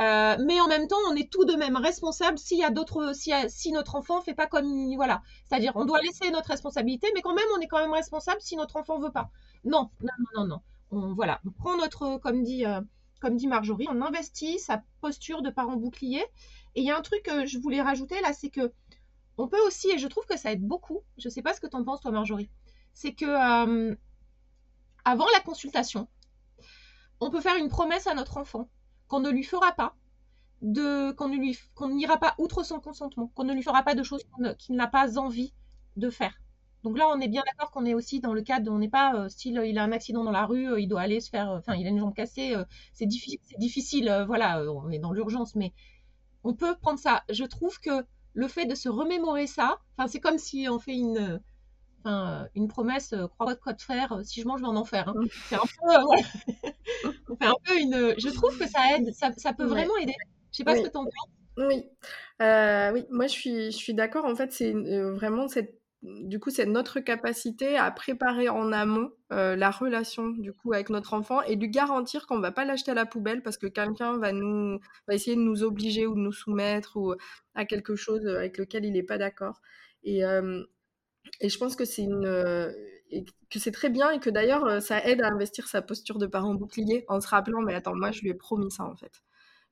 [SPEAKER 3] Euh, mais en même temps, on est tout de même responsable s'il y a d'autres, si, notre enfant fait pas comme, voilà. C'est-à-dire, on doit laisser notre responsabilité, mais quand même, on est quand même responsable si notre enfant veut pas. Non, non, non, non, non on, voilà, on prend notre, comme dit, euh, comme dit Marjorie, on investit sa posture de parent bouclier. Et il y a un truc que je voulais rajouter là, c'est que on peut aussi, et je trouve que ça aide beaucoup, je ne sais pas ce que tu en penses toi Marjorie, c'est que euh, avant la consultation, on peut faire une promesse à notre enfant qu'on ne lui fera pas, qu'on ne lui qu'on n'ira pas outre son consentement, qu'on ne lui fera pas de choses qu'il n'a pas envie de faire. Donc là, on est bien d'accord qu'on est aussi dans le cadre, on n'est pas, euh, s'il il a un accident dans la rue, euh, il doit aller se faire, enfin, il a une jambe cassée, euh, c'est difficile, difficile voilà, on est dans l'urgence, mais on peut prendre ça. Je trouve que le fait de se remémorer ça, enfin, c'est comme si on fait une, une promesse, crois quoi de faire, si je mange, je vais en enfer. Hein. Mmh. C'est un peu, (laughs) fait un peu une, je trouve que ça aide, ça, peut vraiment aider. Je sais pas ce que tu en penses.
[SPEAKER 2] Oui, oui, moi je suis, je suis d'accord. En fait, c'est vraiment cette du coup, c'est notre capacité à préparer en amont euh, la relation du coup avec notre enfant et lui garantir qu'on va pas l'acheter à la poubelle parce que quelqu'un va essayer de nous obliger ou de nous soumettre ou à quelque chose avec lequel il n'est pas d'accord. Et, euh, je pense que c'est une que c'est très bien et que d'ailleurs ça aide à investir sa posture de parent bouclier en se rappelant mais attends moi je lui ai promis ça en fait.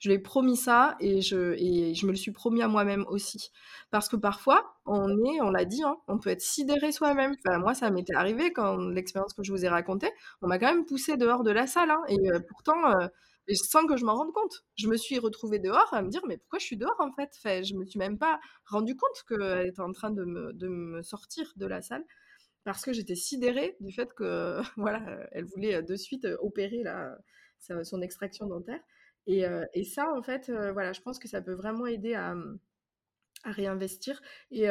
[SPEAKER 2] Je lui ai promis ça et je, me le suis promis à moi-même aussi. Parce que parfois, on est, on l'a dit, hein, on peut être sidéré soi-même. Moi, ça m'était arrivé quand l'expérience que je vous ai racontée, on m'a quand même poussé dehors de la salle. Hein, et euh, pourtant, euh, sans que je m'en rende compte, je me suis retrouvée dehors à me dire, mais pourquoi je suis dehors en fait? Enfin, Je me suis même pas rendu compte qu'elle était en train de me, sortir de la salle parce que j'étais sidérée du fait que (laughs) voilà, elle voulait de suite opérer là, son extraction dentaire. Et, et, ça, en fait, voilà, je pense que ça peut vraiment aider à, mmh, réinvestir. Et,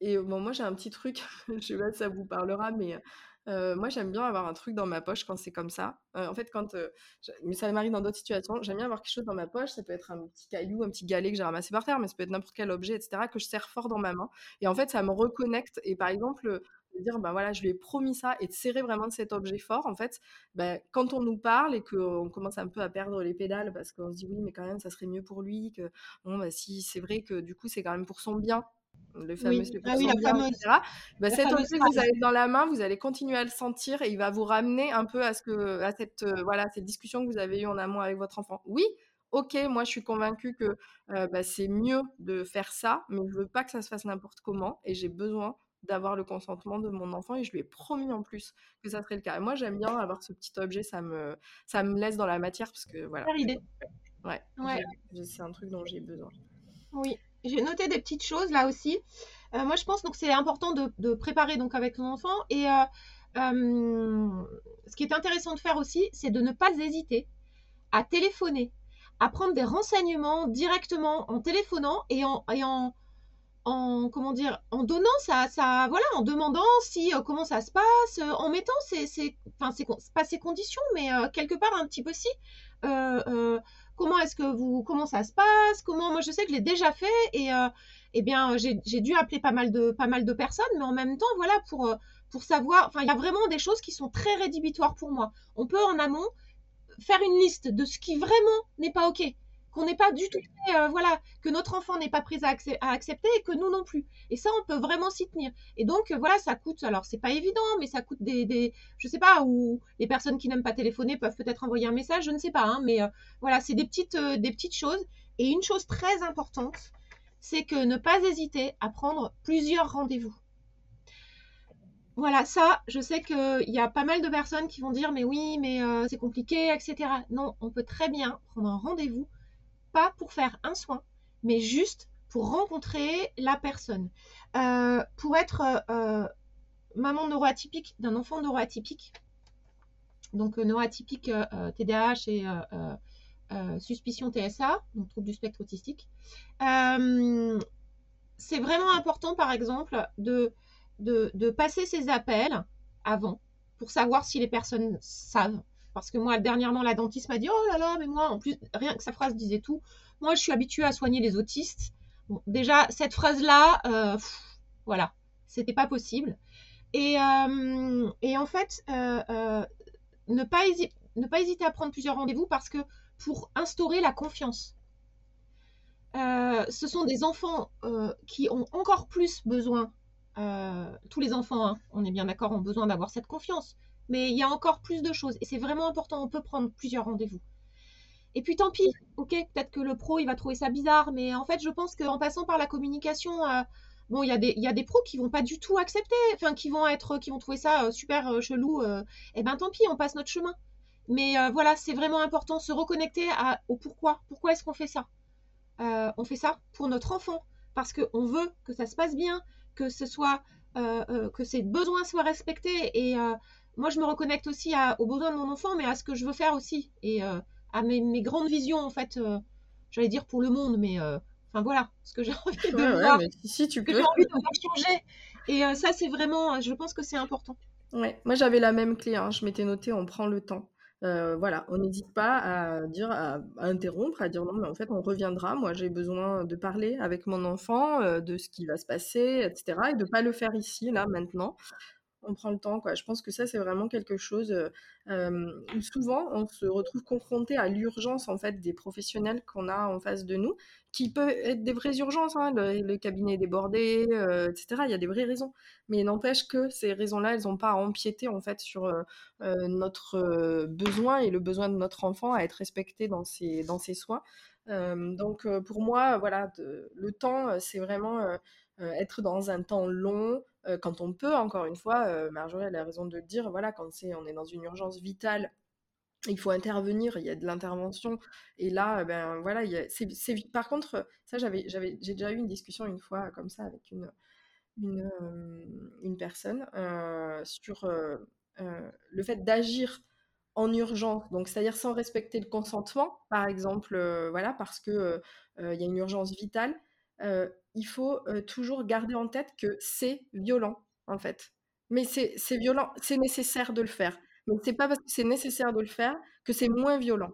[SPEAKER 2] et bon, moi, j'ai un petit truc, (laughs) je sais pas si ça vous parlera, mais moi, j'aime bien avoir un truc dans ma poche quand c'est comme ça. en fait, quand. mais ça m'arrive dans d'autres situations. J'aime bien avoir quelque chose dans ma poche. Ça peut être un petit caillou, un petit galet que j'ai ramassé par terre, mais ça peut être n'importe quel objet, etc., que je serre fort dans ma main. Et en fait, ça me reconnecte. Et par exemple, de dire ben voilà je lui ai promis ça et de serrer vraiment de cet objet fort en fait ben, quand on nous parle et qu'on commence un peu à perdre les pédales parce qu'on se dit oui mais quand même ça serait mieux pour lui que bon ben, si c'est vrai que du coup c'est quand même pour son bien le fameux oui. Ah oui, bien, etc. Ben, cet objet que vous avez dans la main, vous allez continuer à le sentir et il va vous ramener un peu à ce que à cette euh, voilà cette discussion que vous avez eue en amont avec votre enfant. Oui, ok, moi je suis convaincue que euh, bah, c'est mieux de faire ça, mais je veux pas que ça se fasse n'importe comment et j'ai besoin d'avoir le consentement de mon enfant et je lui ai promis en plus que ça serait le cas. Et moi, j'aime bien avoir ce petit objet, ça me, ça me laisse dans la matière parce que voilà.
[SPEAKER 3] idée.
[SPEAKER 2] Ouais, ouais. c'est un truc dont j'ai besoin.
[SPEAKER 3] Oui, j'ai noté des petites choses là aussi. Euh, moi, je pense donc c'est important de, de, préparer donc avec son enfant et euh, euh, ce qui est intéressant de faire aussi, c'est de ne pas hésiter à téléphoner, à prendre des renseignements directement en téléphonant et en, et en en comment dire en donnant ça ça voilà en demandant si euh, comment ça se passe euh, en mettant ces, ces enfin c'est pas ces conditions mais euh, quelque part un petit peu si comment est-ce que vous comment ça se passe comment moi je sais que je l'ai déjà fait et eh bien j'ai dû appeler pas mal de pas mal de personnes mais en même temps voilà pour pour savoir enfin il y a vraiment des choses qui sont très rédhibitoires pour moi. On peut en amont faire une liste de ce qui vraiment n'est pas ok qu'on n'est pas du tout, euh, voilà, que notre enfant n'est pas pris à, accepter et que nous non plus. Et ça, on peut vraiment s'y tenir. Et donc, euh, voilà, ça coûte, alors c'est pas évident, mais ça coûte des, des je sais pas, ou les personnes qui n'aiment pas téléphoner peuvent peut-être envoyer un message, je ne sais pas, hein, mais euh, voilà, c'est des des petites choses. Et une chose très importante, c'est que ne pas hésiter à prendre plusieurs rendez-vous. Voilà, ça, je sais qu'il y a pas mal de personnes qui vont dire, mais oui, mais c'est compliqué, etc. Non, on peut très bien prendre un rendez-vous pas pour faire un soin, mais juste pour rencontrer la personne. Euh, pour être euh, maman neuroatypique d'un enfant neuroatypique, donc euh, neuroatypique TDAH et suspicion TSA, donc trouble du spectre autistique, c'est vraiment important, par exemple, de, de, de, passer ces appels avant pour savoir si les personnes savent parce que moi, dernièrement, la dentiste m'a dit Oh là là, mais moi, en plus, rien que sa phrase disait tout. Moi, je suis habituée à soigner les autistes. déjà, cette phrase-là, euh, voilà, c'était pas possible. Et, euh, en fait, euh, ne, pas ne pas hésiter à prendre plusieurs rendez-vous parce que pour instaurer la confiance, ce sont des enfants qui ont encore plus besoin, tous les enfants, hein, on est bien d'accord, ont besoin d'avoir cette confiance mais il y a encore plus de choses et c'est vraiment important. On peut prendre plusieurs rendez-vous. Et puis tant pis, ok, peut-être que le pro il va trouver ça bizarre, mais en fait je pense qu'en passant par la communication, euh, bon il y, a des, y a des pros qui vont pas du tout accepter, enfin qui vont être, qui vont trouver ça euh, super euh, chelou. eh ben tant pis, on passe notre chemin. Mais voilà, c'est vraiment important se reconnecter au pourquoi. Pourquoi est-ce qu'on fait ça? On fait ça pour notre enfant parce qu'on veut que ça se passe bien, que ce soit que ses besoins soient respectés et moi, je me reconnecte aussi aux besoins de mon enfant, mais à ce que je veux faire aussi. Et euh, à mes, grandes visions, en fait, euh, j'allais dire pour le monde, mais euh, enfin voilà, ce que j'ai (laughs) envie de voir.
[SPEAKER 2] si, tu
[SPEAKER 3] peux. j'ai envie de voir changer. Et ça, c'est vraiment, je pense que c'est important.
[SPEAKER 2] Ouais, moi j'avais la même clé, hein. je m'étais noté on prend le temps. voilà, on n'hésite pas à dire, à, interrompre, à dire non, mais en fait, on reviendra. Moi, j'ai besoin de parler avec mon enfant, de ce qui va se passer, etc. Et de ne pas le faire ici, là, maintenant on prend le temps. Quoi. Je pense que ça, c'est vraiment quelque chose où souvent, on se retrouve confronté à l'urgence en fait des professionnels qu'on a en face de nous, qui peut être des vraies urgences. Hein, le, cabinet est débordé, etc. Il y a des vraies raisons. Mais n'empêche que ces raisons-là, elles n'ont pas à empiéter en fait sur notre besoin et le besoin de notre enfant à être respecté dans ses, dans ses soins. donc pour moi, voilà, le temps, c'est vraiment être dans un temps long, quand on peut, encore une fois, Marjorie a raison de le dire, voilà, quand c'est, on est dans une urgence vitale, il faut intervenir, il y a de l'intervention, et là, ben voilà, c'est, par contre, ça, j'avais, j'avais, j'ai déjà eu une discussion une fois comme ça avec une, une, une personne sur le fait d'agir en urgence, donc c'est-à-dire sans respecter le consentement, par exemple, voilà, parce que il y a une urgence vitale il faut toujours garder en tête que c'est violent, en fait. Mais c'est violent, c'est nécessaire de le faire. Mais c'est pas parce que c'est nécessaire de le faire que c'est moins violent.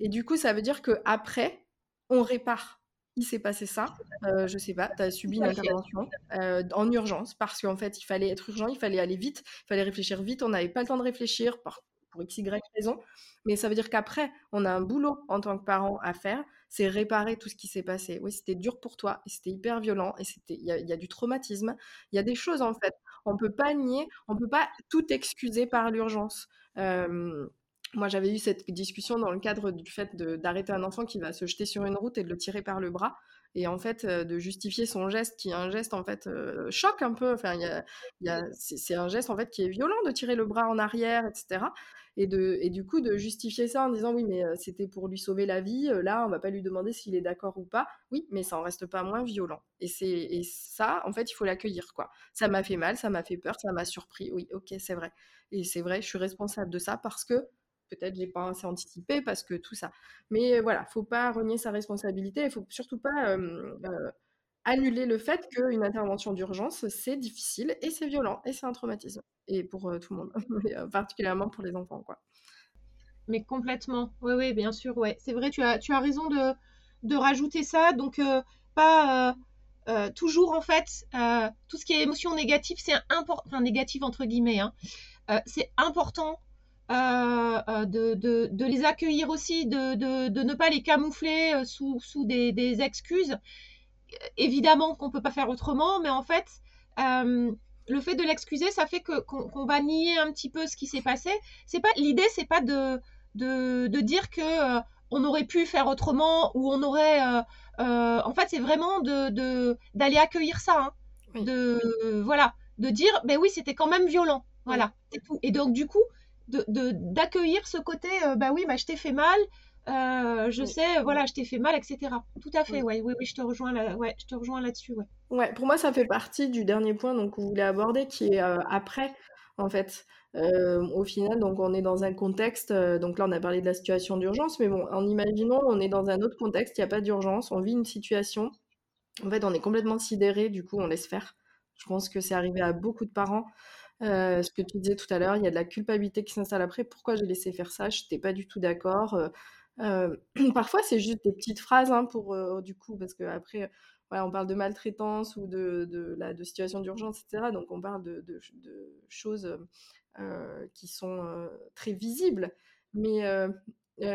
[SPEAKER 2] Et du coup, ça veut dire que après, on répare. Il s'est passé ça, euh, je sais pas, tu as subi une intervention en urgence parce qu'en fait, il fallait être urgent, il fallait aller vite, il fallait réfléchir vite, on n'avait pas le temps de réfléchir pour x, raison. Mais ça veut dire qu'après, on a un boulot en tant que parent à faire c'est réparer tout ce qui s'est passé. Oui, c'était dur pour toi, et c'était hyper violent, et il y, a du traumatisme. Il y a des choses en fait. On peut pas nier, on peut pas tout excuser par l'urgence. moi, j'avais eu cette discussion dans le cadre du fait d'arrêter un enfant qui va se jeter sur une route et de le tirer par le bras. Et en fait, de justifier son geste, qui est un geste en fait choc un peu. Enfin, y a, c'est un geste en fait qui est violent de tirer le bras en arrière, etc. Et, de, et du coup, de justifier ça en disant oui, mais c'était pour lui sauver la vie. là, on va pas lui demander s'il est d'accord ou pas. Oui, mais ça en reste pas moins violent. Et c'est ça, en fait, il faut l'accueillir quoi. Ça m'a fait mal, ça m'a fait peur, ça m'a surpris. Oui, ok, c'est vrai. Et c'est vrai, je suis responsable de ça parce que peut-être j'ai pas assez anticipé parce que tout ça. Mais voilà, faut pas renier sa responsabilité. Il faut surtout pas annuler le fait qu'une intervention d'urgence c'est difficile et c'est violent et c'est un traumatisme et pour tout le monde, (laughs) particulièrement pour les enfants quoi.
[SPEAKER 3] Mais complètement, oui oui bien sûr ouais, c'est vrai tu as tu as raison de de rajouter ça donc pas toujours en fait tout ce qui est émotion négative c'est important enfin négative entre guillemets hein, c'est important euh, euh, de, de, de, les accueillir aussi, de, de, ne pas les camoufler euh, sous, sous des, des, excuses. Évidemment qu'on ne peut pas faire autrement, mais en fait, le fait de l'excuser, ça fait que qu'on va nier un petit peu ce qui s'est passé. C'est pas l'idée, c'est pas de, de, de dire que on aurait pu faire autrement ou on aurait. en fait, c'est vraiment de d'aller accueillir ça, hein. de voilà, de dire, ben oui, c'était quand même violent, voilà, Et donc du coup, d'accueillir de, ce côté, euh, bah oui, bah, je t'ai fait mal, euh, je sais, voilà, je t'ai fait mal, etc. Tout à fait, oui, oui, oui, je te rejoins là, ouais, je te rejoins là-dessus, ouais.
[SPEAKER 2] Ouais, pour moi, ça fait partie du dernier point donc que vous voulez aborder, qui est euh, après, en fait. au final, donc on est dans un contexte, donc là on a parlé de la situation d'urgence, mais bon, en imaginant, on est dans un autre contexte, il n'y a pas d'urgence, on vit une situation, en fait, on est complètement sidéré, du coup, on laisse faire. Je pense que c'est arrivé à beaucoup de parents ce que tu disais tout à l'heure, il y a de la culpabilité qui s'installe après. Pourquoi j'ai laissé faire ça? Je n'étais pas du tout d'accord. (clears throat) parfois, c'est juste des petites phrases hein, pour du coup, parce qu'après, on parle de maltraitance ou de, situation d'urgence, etc. Donc, on parle de, de, choses qui sont très visibles. Mais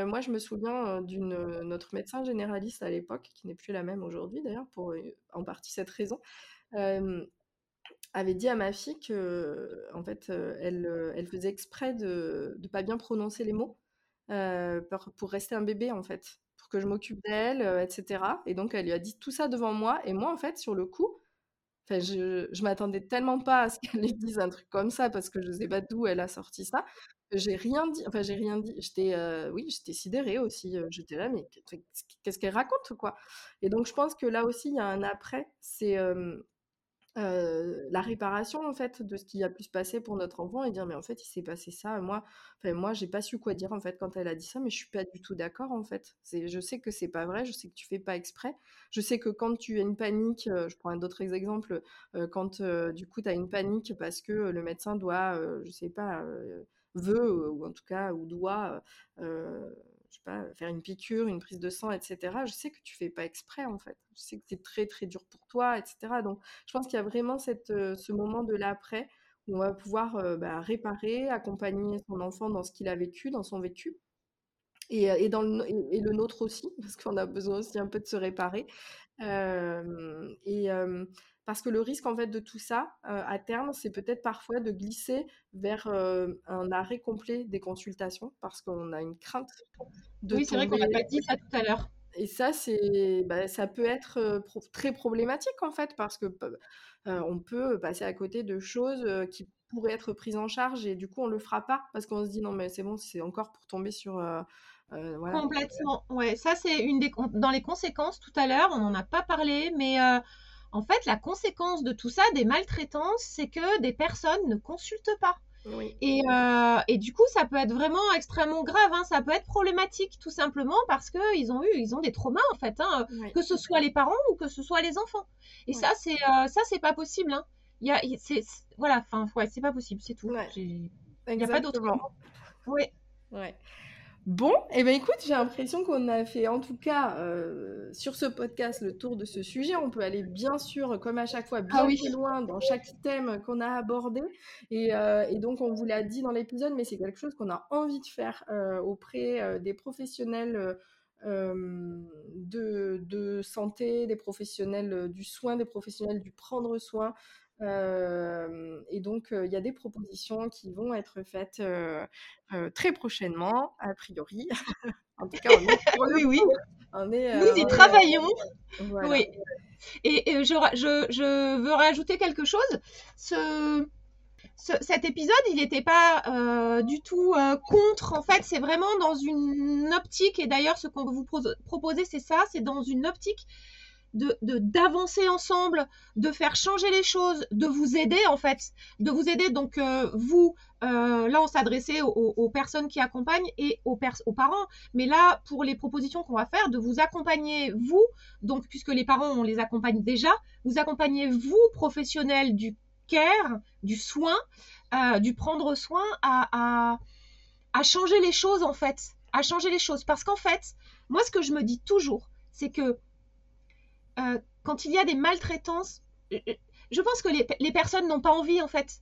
[SPEAKER 2] moi, je me souviens d'une notre médecin généraliste à l'époque, qui n'est plus la même aujourd'hui d'ailleurs, pour en partie cette raison avait dit à ma fille que, en fait, elle, elle faisait exprès de ne pas bien prononcer les mots pour, rester un bébé, en fait, pour que je m'occupe d'elle, etc. Et donc, elle lui a dit tout ça devant moi. Et moi, en fait, sur le coup, je, je m'attendais tellement pas à ce qu'elle lui dise un truc comme ça parce que je sais pas d'où elle a sorti ça. J'ai rien dit. Enfin, j'ai rien dit. J'étais, oui, j'étais sidérée aussi. J'étais là, mais qu'est-ce qu'elle raconte, quoi? Et donc, je pense que là aussi, il y a un après. C'est la réparation en fait de ce qui a pu se passer pour notre enfant et dire mais en fait il s'est passé ça moi enfin moi j'ai pas su quoi dire en fait quand elle a dit ça mais je suis pas du tout d'accord en fait. C'est je sais que c'est pas vrai je sais que tu fais pas exprès. Je sais que quand tu as une panique je prends un autre exemple quand du coup tu as une panique parce que le médecin doit je sais pas veut ou en tout cas ou doit je sais pas, faire une piqûre, une prise de sang, etc. Je sais que tu fais pas exprès en fait. Je sais que c'est très très dur pour toi, etc. Donc je pense qu'il y a vraiment cette, euh, ce moment de l'après où on va pouvoir euh, bah, réparer, accompagner son enfant dans ce qu'il a vécu, dans son vécu. Et, euh, et, dans le, nôtre aussi, parce qu'on a besoin aussi un peu de se réparer. et parce que le risque en fait de tout ça, à terme, c'est peut-être parfois de glisser vers un arrêt complet des consultations, parce qu'on a une crainte
[SPEAKER 3] de Oui, c'est vrai qu'on n'a pas dit ça tout à l'heure.
[SPEAKER 2] Et ça, c'est, bah, ça peut être très problématique en fait, parce que on peut passer à côté de choses qui pourraient être prises en charge et du coup on le fera pas parce qu'on se dit non mais c'est bon, c'est encore pour tomber sur voilà.
[SPEAKER 3] Complètement. Ouais, ça c'est une des dans les conséquences tout à l'heure, on n'en a pas parlé, mais en fait, la conséquence de tout ça, des maltraitances, c'est que des personnes ne consultent pas. Et, euh, et, du coup, ça peut être vraiment extrêmement grave. Hein. Ça peut être problématique, tout simplement parce qu'ils ont eu, ils ont des traumas en fait, hein, que ce soit les parents ou que ce soit les enfants. Et ça, c'est euh, ça, c'est pas possible. Hein. Il y a, c'est, voilà, enfin, ouais, c'est pas possible, c'est tout. Il n'y a pas d'autre.
[SPEAKER 2] Oui. Ouais. Bon, et eh ben écoute, j'ai l'impression qu'on a fait en tout cas euh, sur ce podcast le tour de ce sujet. On peut aller bien sûr, comme à chaque fois, bien ah plus loin dans chaque thème qu'on a abordé. Euh, et, donc on vous l'a dit dans l'épisode, mais c'est quelque chose qu'on a envie de faire euh, auprès des professionnels de, de, santé, des professionnels du soin, des professionnels du prendre soin, et donc, il y a des propositions qui vont être faites très prochainement, a priori. (laughs)
[SPEAKER 3] en tout cas, on est (laughs) oui, oui. On est, Nous y travaillons. Oui. Et, je, je, je, veux rajouter quelque chose. Ce, cet épisode, il n'était pas du tout contre. En fait, c'est vraiment dans une optique, et d'ailleurs, ce qu'on veut vous proposer, c'est ça, c'est dans une optique de d'avancer ensemble, de faire changer les choses, de vous aider en fait, de vous aider. Donc euh, vous, là, on s'adressait aux, personnes qui accompagnent et aux, parents, mais là, pour les propositions qu'on va faire, de vous accompagner vous, donc puisque les parents on les accompagne déjà, vous accompagnez vous professionnels du du soin, euh, du prendre soin à, changer les choses en fait, à changer les choses. Parce qu'en fait, moi ce que je me dis toujours, c'est que euh, quand il y a des maltraitances, euh, je pense que les, personnes n'ont pas envie en fait.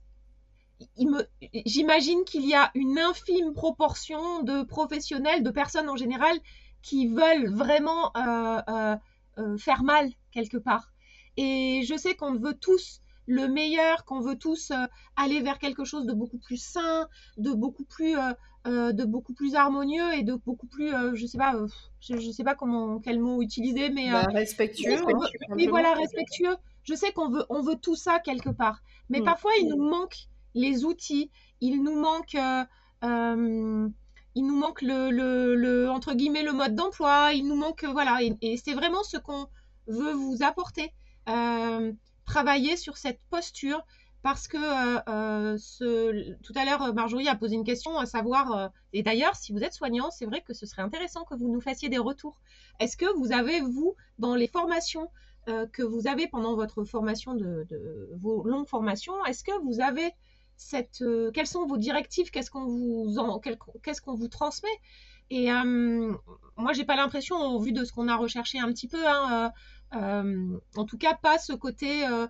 [SPEAKER 3] J'imagine qu'il y a une infime proportion de professionnels, de personnes en général, qui veulent vraiment faire mal quelque part. Et je sais qu'on veut tous le meilleur, qu'on veut tous euh, aller vers quelque chose de beaucoup plus sain, de beaucoup plus, euh, euh, de beaucoup plus harmonieux et de beaucoup plus, je sais pas, je, sais pas comment, quel mot utiliser, mais
[SPEAKER 2] bah, respectueux.
[SPEAKER 3] oui, voilà, respectueux. Je sais qu'on veut, on veut tout ça quelque part, mais mm. parfois il nous manque les outils, il nous manque. il nous manque le, le, entre guillemets le mode d'emploi, il nous manque voilà et, c'est vraiment ce qu'on veut vous apporter travailler sur cette posture parce que euh, euh, tout à l'heure, Marjorie a posé une question à savoir, euh, et d'ailleurs, si vous êtes soignant, c'est vrai que ce serait intéressant que vous nous fassiez des retours. Est-ce que vous avez, vous, dans les formations que vous avez pendant votre formation de, vos longues formations, est-ce que vous avez cette, quelles sont vos directives, qu'est-ce qu'on vous, vous transmet? Et moi, j'ai pas l'impression, au vu de ce qu'on a recherché un petit peu, hein, euh, en tout cas, pas ce côté euh, euh,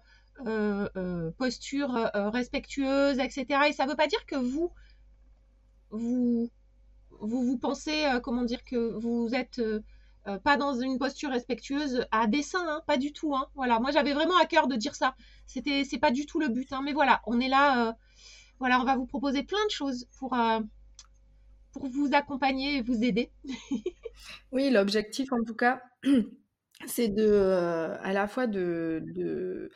[SPEAKER 3] posture respectueuse, etc. Et ça ne veut pas dire que vous, vous, vous, pensez, comment dire, que vous êtes pas dans une posture respectueuse à dessein, hein, pas du tout. Hein. Voilà, moi j'avais vraiment à cœur de dire ça. C'était, c'est pas du tout le but, hein, mais voilà, on est là. voilà, on va vous proposer plein de choses pour pour vous accompagner et vous aider. (laughs)
[SPEAKER 2] oui, l'objectif en tout cas, (clears throat) c'est de, euh, à la fois de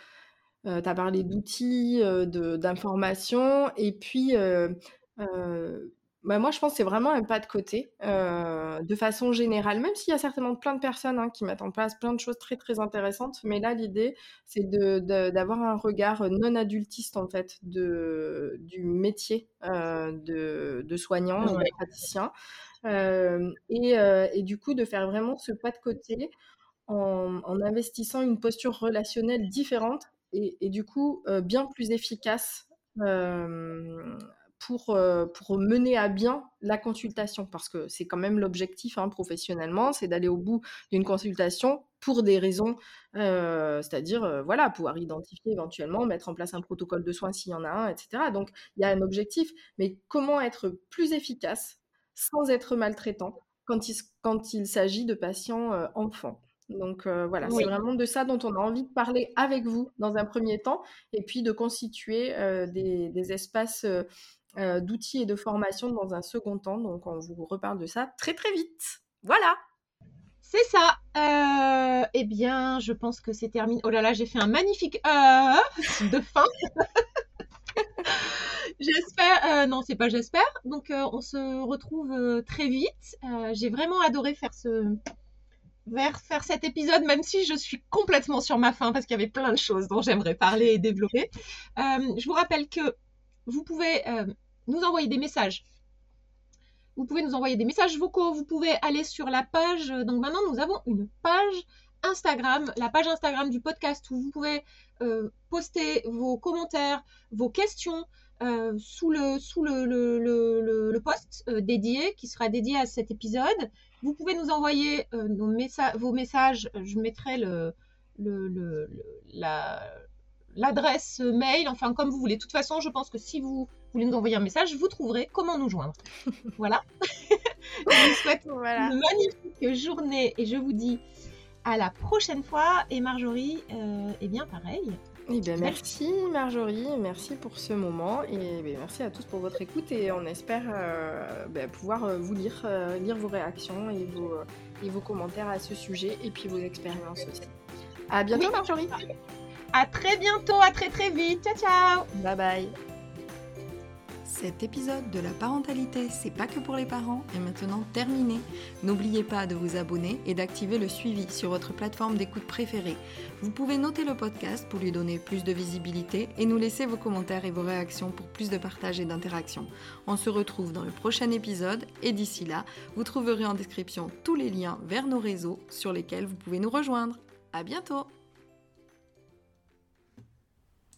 [SPEAKER 2] euh, tu as parlé d'outils, euh, d'informations, et puis bah, moi je pense que c'est vraiment un pas de côté, de façon générale, même s'il y a certainement plein de personnes hein, qui mettent en place plein de choses très très intéressantes, mais là l'idée c'est d'avoir un regard non adultiste en fait de, du métier de, de, soignant, de praticien, et, et, du coup de faire vraiment ce pas de côté en, investissant une posture relationnelle différente et, du coup euh, bien plus efficace euh, pour, euh, pour mener à bien la consultation, parce que c'est quand même l'objectif hein, professionnellement, c'est d'aller au bout d'une consultation pour des raisons, c'est-à-dire voilà, pouvoir identifier éventuellement, mettre en place un protocole de soins s'il y en a un, etc. Donc il y a un objectif, mais comment être plus efficace sans être maltraitant quand il, quand il s'agit de patients enfants? Donc euh, voilà, c'est vraiment de ça dont on a envie de parler avec vous dans un premier temps, et puis de constituer euh, des, espaces euh, d'outils et de formation dans un second temps. Donc on vous reparle de ça très très vite. Voilà.
[SPEAKER 3] C'est ça. eh bien, je pense que c'est terminé. Oh là là, j'ai fait un magnifique de fin. (laughs) j'espère. non, c'est pas j'espère. Donc on se retrouve très vite. j'ai vraiment adoré faire ce vers faire cet épisode, même si je suis complètement sur ma faim parce qu'il y avait plein de choses dont j'aimerais parler et développer. Euh, je vous rappelle que vous pouvez euh, nous envoyer des messages. Vous pouvez nous envoyer des messages vocaux. Vous pouvez aller sur la page. Donc maintenant, nous avons une page Instagram, la page Instagram du podcast où vous pouvez euh, poster vos commentaires, vos questions. sous le, sous le, le, le, le post dédié qui sera dédié à cet épisode. Vous pouvez nous envoyer euh, vos messages. Je mettrai l'adresse mail, enfin comme vous voulez. De toute façon, je pense que si vous voulez nous envoyer un message, vous trouverez comment nous joindre. (laughs) voilà. (laughs) je vous souhaite une magnifique journée et je vous dis à la prochaine fois. Et Marjorie, euh, eh bien pareil.
[SPEAKER 4] Eh bien, merci Marjorie, merci pour ce moment et ben, merci à tous pour votre écoute et on espère euh, ben, pouvoir euh, vous lire, euh, lire vos réactions et vos, et vos commentaires à ce sujet et puis vos expériences aussi. À bientôt Marjorie.
[SPEAKER 3] À très bientôt, à très très vite. Ciao ciao.
[SPEAKER 4] Bye bye.
[SPEAKER 2] Cet épisode de la parentalité, c'est pas que pour les parents, est maintenant terminé. N'oubliez pas de vous abonner et d'activer le suivi sur votre plateforme d'écoute préférée. Vous pouvez noter le podcast pour lui donner plus de visibilité et nous laisser vos commentaires et vos réactions pour plus de partage et d'interaction. On se retrouve dans le prochain épisode et d'ici là, vous trouverez en description tous les liens vers nos réseaux sur lesquels vous pouvez nous rejoindre. À bientôt!